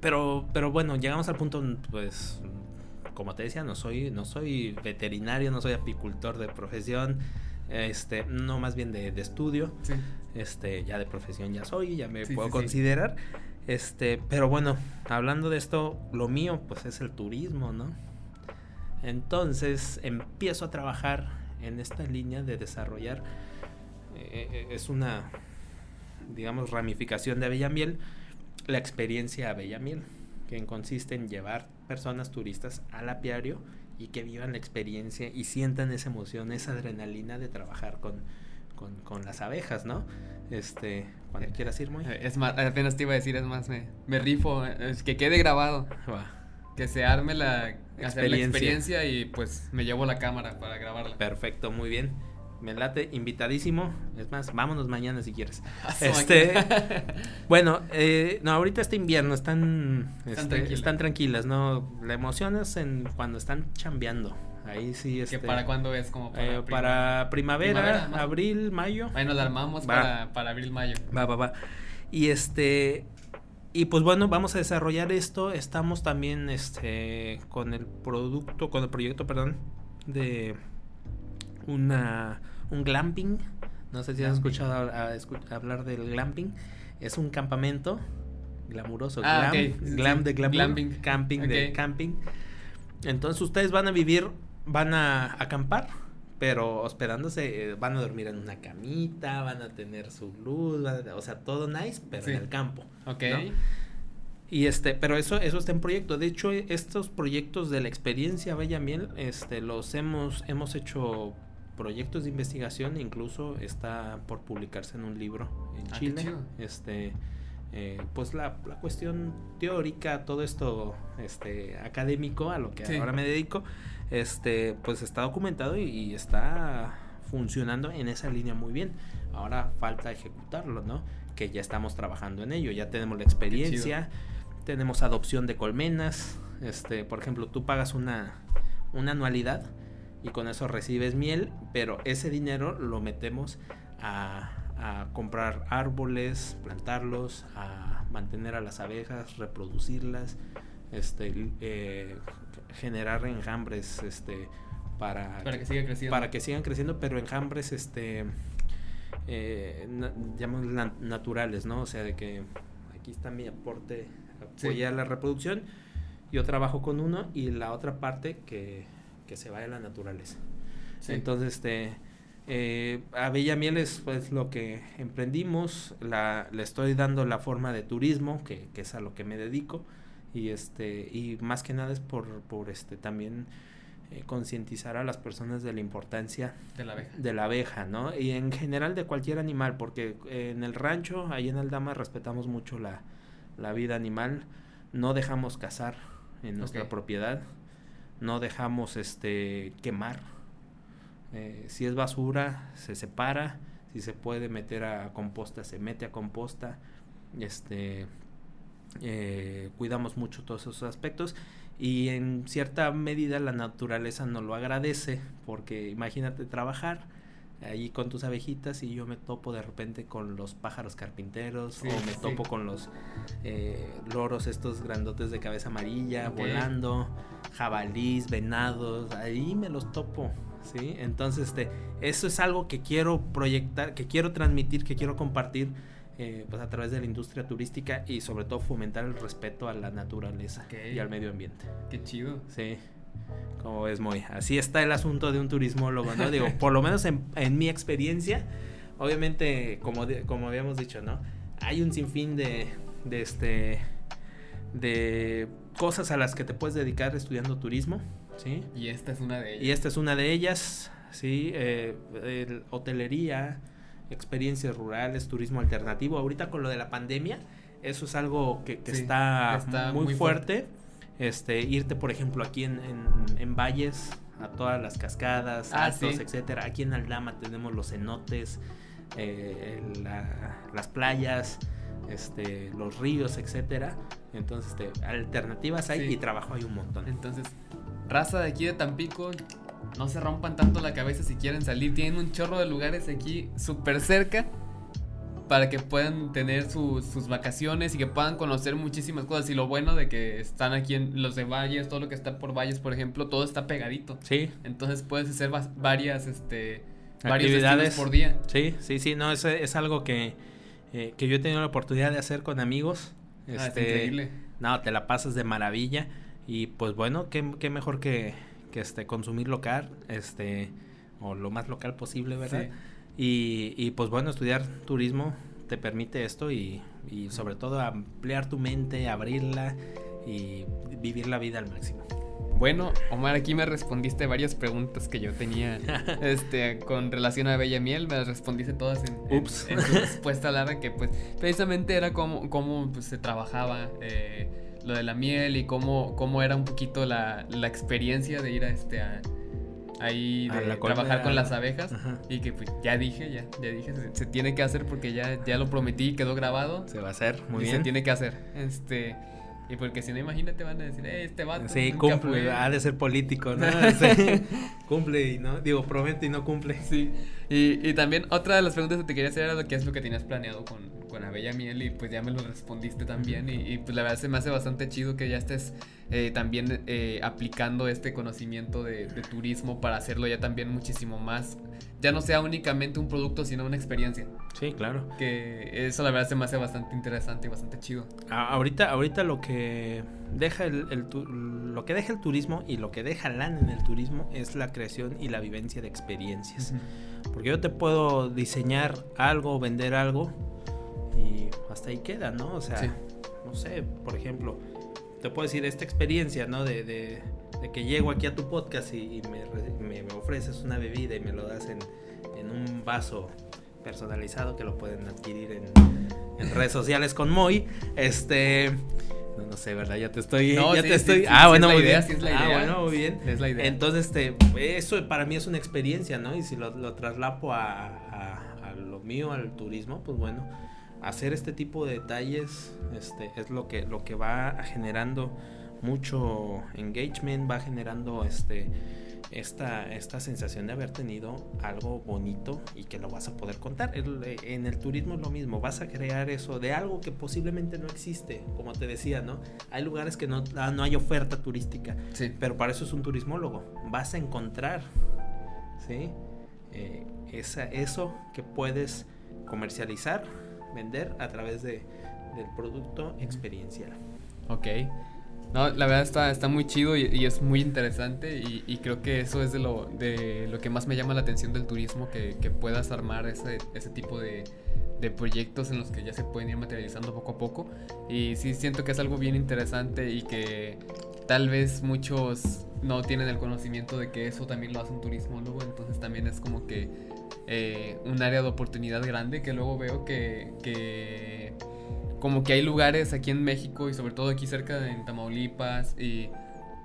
pero, pero bueno, llegamos al punto, pues, como te decía, no soy, no soy veterinario, no soy apicultor de profesión, este, no más bien de, de estudio Sí. este ya de profesión ya soy, ya me Sí, puedo sí, considerar. Este, pero bueno, hablando de esto, lo mío pues es el turismo, ¿no? Entonces empiezo a trabajar en esta línea de desarrollar eh, eh, es una digamos ramificación de Abella Miel, la experiencia Abella Miel, que consiste en llevar personas turistas al apiario y que vivan la experiencia y sientan esa emoción, esa adrenalina de trabajar con, con, con las abejas, ¿no? Este, cuando quieras ir, muy. Es más, apenas te iba a decir, es más, me, me rifo, eh, es que quede grabado, que se arme la, hacer la experiencia y pues me llevo la cámara para grabarla. perfecto, muy bien. Me late, invitadísimo. Es más, vámonos mañana si quieres. <laughs> A su Este, <laughs> bueno, eh, no, ahorita este invierno están, este, tranquilas. están tranquilas, ¿no? La emoción es en cuando están chambeando. Ahí sí, este, ¿Que para cuándo es? Como para, eh, para primavera, abril, mayo. Ahí nos la armamos para, para abril, mayo. Va, va, va. Y este. Y pues bueno, vamos a desarrollar esto. Estamos también este con el producto, con el proyecto, perdón, de una un glamping. No sé si has escuchado a- a escu- hablar del glamping. Es un campamento glamuroso. Ah, glam, glam sí. de glamour, Glamping. camping de camping. Entonces ustedes van a vivir, van a acampar, pero hospedándose, eh, van a dormir en una camita, van a tener su luz, a- o sea, todo nice, pero Sí. en el campo. Ok. ¿no? Y este, pero eso, eso está en proyecto. De hecho, estos proyectos de la experiencia Bella Miel, este, los hemos, hemos hecho proyectos de investigación, incluso está por publicarse en un libro en Ah, Chile. Este, eh, pues la, la cuestión teórica, todo esto, este, académico, a lo que Sí. ahora me dedico, este, pues está documentado y, y está funcionando en esa línea muy bien. Ahora falta ejecutarlo, ¿no? Que ya estamos trabajando en ello, ya tenemos la experiencia, tenemos adopción de colmenas, Este, por ejemplo, tú pagas una, una anualidad y con eso recibes miel, pero ese dinero lo metemos a, a comprar árboles, plantarlos, a mantener a las abejas, reproducirlas, este, eh, generar enjambres, este, para, Para que siga creciendo. para que sigan creciendo, pero enjambres, este, eh, na- llamémosle na- naturales, ¿no? O sea, de que aquí está mi aporte, Sí. apoyar la reproducción, yo trabajo con uno y la otra parte que, que se vaya a la naturaleza. Sí. Entonces, este, eh, a Bella Miel es pues lo que emprendimos, la, le estoy dando la forma de turismo, que, que es a lo que me dedico, y este, y más que nada es por, por este también eh, concientizar a las personas de la importancia de la abeja. de la abeja, ¿no? Y en general de cualquier animal, porque en el rancho, ahí en Aldama, respetamos mucho la, la vida animal, no dejamos cazar en nuestra propiedad, no dejamos este quemar. Eh, si es basura, se separa, si se puede meter a composta, se mete a composta. Este eh, cuidamos mucho todos esos aspectos y en cierta medida la naturaleza nos lo agradece porque imagínate trabajar ahí con tus abejitas y yo me topo de repente con los pájaros carpinteros Sí, o me sí. topo con los eh, loros estos grandotes de cabeza amarilla volando, jabalís, venados, ahí me los topo, ¿sí? Entonces, este, eso es algo que quiero proyectar, que quiero transmitir, que quiero compartir eh, pues a través de la industria turística y sobre todo fomentar el respeto a la naturaleza y al medio ambiente. Qué chido. Sí. Como ves, muy. Así está el asunto de un turismólogo, ¿no? Digo, por lo menos en, en mi experiencia, obviamente, como, de- como habíamos dicho, ¿no? Hay un sinfín de, de este de cosas a las que te puedes dedicar estudiando turismo, ¿sí? Y esta es una de ellas. Y esta es una de ellas, ¿sí? Eh, el- hotelería, experiencias rurales, turismo alternativo. Ahorita con lo de la pandemia, eso es algo que, que Sí, está, está muy, muy fuerte. Este, irte, por ejemplo, aquí en, en- en Valles, a todas las cascadas, Ah, altos, sí. etcétera. Aquí en Aldama tenemos los cenotes, eh, la- las playas, este, los ríos, etcétera. Entonces, este, alternativas hay Sí. y trabajo hay un montón. Entonces, raza de aquí de Tampico, no se rompan tanto la cabeza si quieren salir. Tienen un chorro de lugares aquí súper cerca para que puedan tener su- sus vacaciones y que puedan conocer muchísimas cosas. Y lo bueno de que están aquí en los de Valles, todo lo que está por Valles, por ejemplo, todo está pegadito. Sí, Entonces puedes hacer varias, este, Actividades. por día. Sí, sí, sí, no, es, es algo que, eh, que yo he tenido la oportunidad de hacer con amigos. Ah, es Este, increíble. No, te la pasas de maravilla. Y pues bueno, qué, qué mejor que, que este, consumir local, este, o lo más local posible, ¿verdad? Sí. Y, y pues bueno, estudiar turismo te permite esto y, y sobre todo ampliar tu mente, abrirla y vivir la vida al máximo. Bueno, Omar, aquí me respondiste varias preguntas que yo tenía <laughs> este, con relación a Bella Miel. Me las respondiste todas en, en- tu respuesta larga, que pues precisamente era cómo, cómo pues, se trabajaba eh, lo de la miel y cómo, cómo era un poquito la, la experiencia de ir a este a, ahí de la trabajar con las abejas. Ajá. Y que pues ya dije, ya, ya dije, se, se tiene que hacer porque ya, ya lo prometí, quedó grabado. Se va a hacer, muy y bien. se tiene que hacer. Este. Y porque si no, imagínate, van a decir, eh, este vato. Sí, nunca cumple, fue". ha de ser político, ¿no? <laughs> Cumple y no, digo, promete y no cumple. Sí. Y, y también otra de las preguntas que te quería hacer era lo que es lo que tenías planeado con, con la Bella Miel y pues ya me lo respondiste también y, y, pues la verdad se me hace bastante chido que ya estés eh, también eh, aplicando este conocimiento de, de turismo para hacerlo ya también muchísimo más, ya no sea únicamente un producto sino una experiencia, Sí, claro. que eso la verdad se me hace bastante interesante y bastante chido. A- ahorita, ahorita lo que deja el, lo que deja el turismo y lo que deja lana en el turismo es la creación y la vivencia de experiencias. Porque yo te puedo diseñar algo, vender algo y hasta ahí queda, ¿no? O sea, Sí. no sé, por ejemplo, te puedo decir esta experiencia, ¿no? De, de- de que llego aquí a tu podcast y, y me, re- me- me ofreces una bebida y me lo das en, en un vaso personalizado que lo pueden adquirir en, en redes sociales con Moy. Este. No, sé, ¿verdad? Ya te estoy. No, ya sí, te estoy. sí, ah, sí bueno, es la muy idea, bien. Ah, idea. bueno, muy bien. Es la idea. Entonces, este, eso para mí es una experiencia, ¿no? Y si lo, lo traslapo a, a- a lo mío, al turismo, pues bueno, hacer este tipo de detalles este, es lo que, lo que va generando mucho engagement, va generando este esta, esta sensación de haber tenido algo bonito y que lo vas a poder contar. Eh, en el turismo es lo mismo, vas a crear eso de algo que posiblemente no existe, como te decía, ¿no? Hay lugares que no, ah, no hay oferta turística, sí. pero para eso es un turismólogo. Vas a encontrar, ¿sí? Eh, esa, eso que puedes comercializar, vender a través de, del producto experiencial. Ok. No, la verdad está, está muy chido y, es muy interesante y, creo que eso es de lo, de lo que más me llama la atención del turismo, que, que puedas armar ese, ese tipo de, de, proyectos en los que ya se pueden ir materializando poco a poco. Y sí siento que es algo bien interesante y que tal vez muchos no tienen el conocimiento de que eso también lo hace un turismólogo, entonces también es como que eh, un área de oportunidad grande que luego veo que, que como que hay lugares aquí en México y sobre todo aquí cerca de Tamaulipas y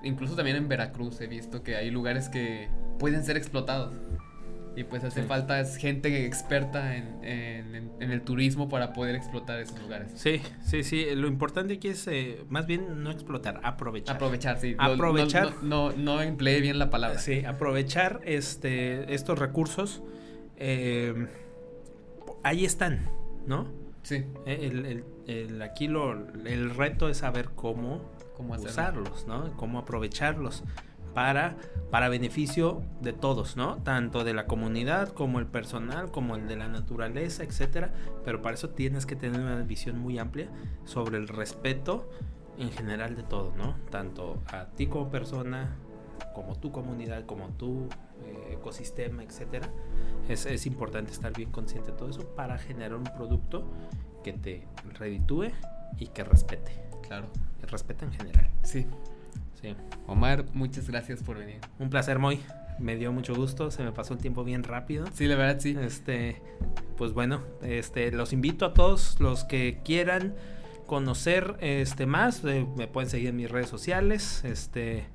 incluso también en Veracruz he visto que hay lugares que pueden ser explotados. Y pues hace falta gente experta en, en, el turismo para poder explotar esos lugares. Sí, sí, sí. Lo importante aquí es eh, más bien no explotar, aprovechar. Aprovechar, sí. Aprovechar. No, no, empleé bien la palabra. Sí, aprovechar este, estos recursos. Eh, ahí están, ¿no? Sí. Eh, el, el, aquí lo, el reto es saber cómo, cómo usarlos, ¿no? Cómo aprovecharlos para, para beneficio de todos, ¿no? Tanto de la comunidad como el personal, como el de la naturaleza, etcétera. Pero para eso tienes que tener una visión muy amplia sobre el respeto en general de todo, ¿no? Tanto a ti como persona, como tu comunidad, como tu eh, ecosistema, etcétera. Es, es importante estar bien consciente de todo eso para generar un producto que te reditúe y que respete. Claro. Que respete en general. Sí. Sí. Omar, muchas gracias por venir. Un placer, Moy. Me dio mucho gusto, se me pasó el tiempo bien rápido. Sí, la verdad, sí. Este, pues bueno, este, los invito a todos los que quieran conocer este más, eh, me pueden seguir en mis redes sociales, este,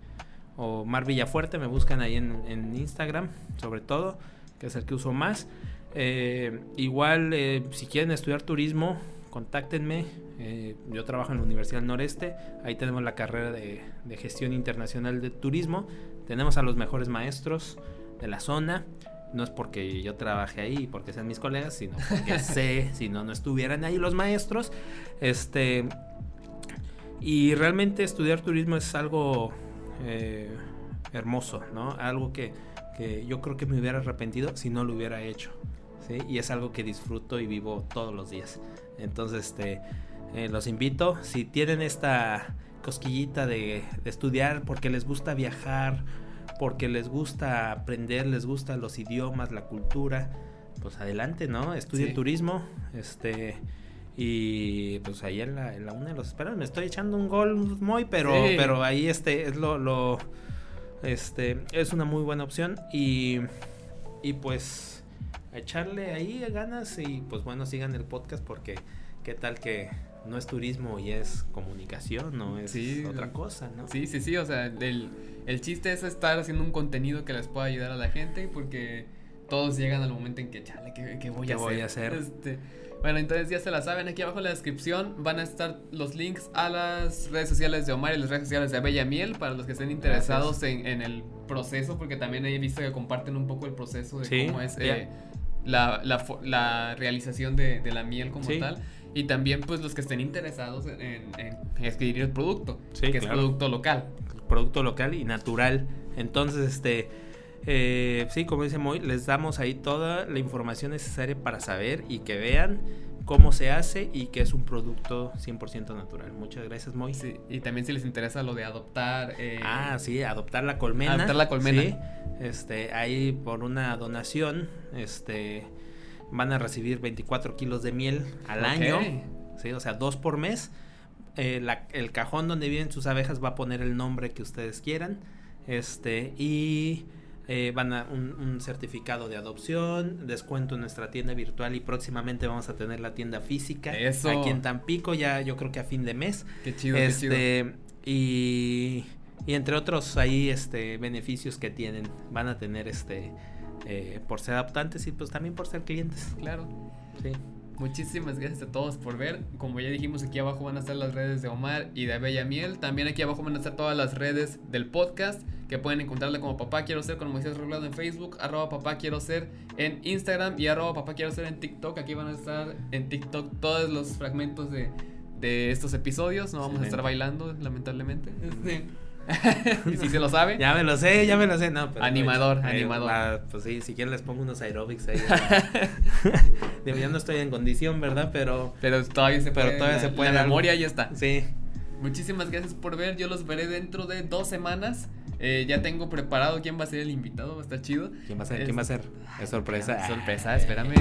o Mar Villafuerte, me buscan ahí en, en Instagram, sobre todo, que es el que uso más. Eh, igual, eh, si quieren estudiar turismo, contáctenme. Eh, yo trabajo en la Universidad del Noreste. Ahí tenemos la carrera de, gestión internacional de turismo. Tenemos a los mejores maestros de la zona. No es porque yo trabaje ahí, porque sean mis colegas, sino porque <laughs> sé, si no, no estuvieran ahí los maestros. Este. Y realmente estudiar turismo es algo hermoso, ¿no? Algo que, que yo creo que me hubiera arrepentido si no lo hubiera hecho. Y es algo que disfruto y vivo todos los días. Entonces, este, eh, los invito, si tienen esta cosquillita de, estudiar porque les gusta viajar, porque les gusta aprender, les gustan los idiomas, la cultura, pues adelante, ¿no? Estudien turismo, este... Y pues ahí en la, en la UNE los esperan. Me estoy echando un gol muy, pero, pero ahí este es lo, lo, este, es una muy buena opción. Y, y pues echarle ahí ganas y pues bueno, sigan el podcast porque qué tal que no es turismo y es comunicación, no es otra cosa, ¿no? Sí, sí, sí, o sea, el, el chiste es estar haciendo un contenido que les pueda ayudar a la gente porque todos llegan al momento en que, chale, ¿qué, voy, a voy a hacer? Este, bueno, entonces ya se la saben, aquí abajo en la descripción van a estar los links a las redes sociales de Omar y las redes sociales de Bella Miel para los que estén interesados en, en, el proceso, porque también he visto que comparten un poco el proceso de cómo es eh, la, la, la realización de, de, la miel como tal. Y también pues los que estén interesados en, en adquirir el producto, que es producto local. Producto local y natural. Entonces, este, eh, sí, como dice Moy, les damos ahí toda la información necesaria para saber y que vean cómo se hace y que es un producto 100% natural. Muchas gracias, Moy. y también si les interesa lo de adoptar. Eh, ah, sí, adoptar la colmena. Adoptar la colmena. Sí, este, ahí por una donación, este, van a recibir 24 kilos de miel al año. Sí, o sea, dos por mes. Eh, el cajón donde viven sus abejas va a poner el nombre que ustedes quieran. Este, y eh, van a un, certificado de adopción, descuento en nuestra tienda virtual y próximamente vamos a tener la tienda física aquí en Tampico, ya yo creo que a fin de mes. Qué chido, qué chido. Este, y, y, entre otros ahí este beneficios que tienen, van a tener este eh, por ser adoptantes y pues también por ser clientes. Claro. Sí. Muchísimas gracias a todos por ver. Como ya dijimos, aquí abajo van a estar las redes de Omar y de Bella Miel. También aquí abajo van a estar todas las redes del podcast que pueden encontrarle como Papá Quiero Ser con Moisés Roblado en Facebook, arroba Papá Quiero Ser en Instagram y arroba Papá Quiero Ser en TikTok. Aquí van a estar en TikTok todos los fragmentos de, de estos episodios. No vamos a estar bailando, lamentablemente. Este, <laughs> si se lo sabe. Ya me lo sé, ya me lo sé. No, pero animador, ahí, animador. Ah, pues sí, si quieren les pongo unos aerobics ahí. <laughs> Digo, ya no estoy en condición, ¿verdad? Pero. Pero todavía se pero puede. todavía se puede. La memoria ya está. Sí. Muchísimas gracias por ver. Yo los veré dentro de dos semanas. Eh, ya tengo preparado quién va a ser el invitado, va a estar chido. ¿Quién va a ser? ¿Quién va a ser? Es sorpresa. Ah, sorpresa, espérame.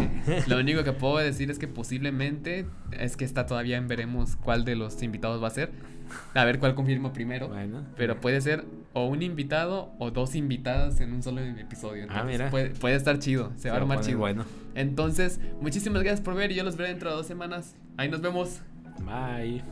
Lo <laughs> único que puedo decir es que posiblemente es que está todavía en veremos cuál de los invitados va a ser. A ver cuál confirmo primero. Bueno. Pero puede ser o un invitado o dos invitadas en un solo episodio. ah, mira. Puede, puede, estar chido, se, se va a armar chido. Bueno. Entonces, muchísimas gracias por ver y yo los veré dentro de dos semanas. Ahí nos vemos. Bye.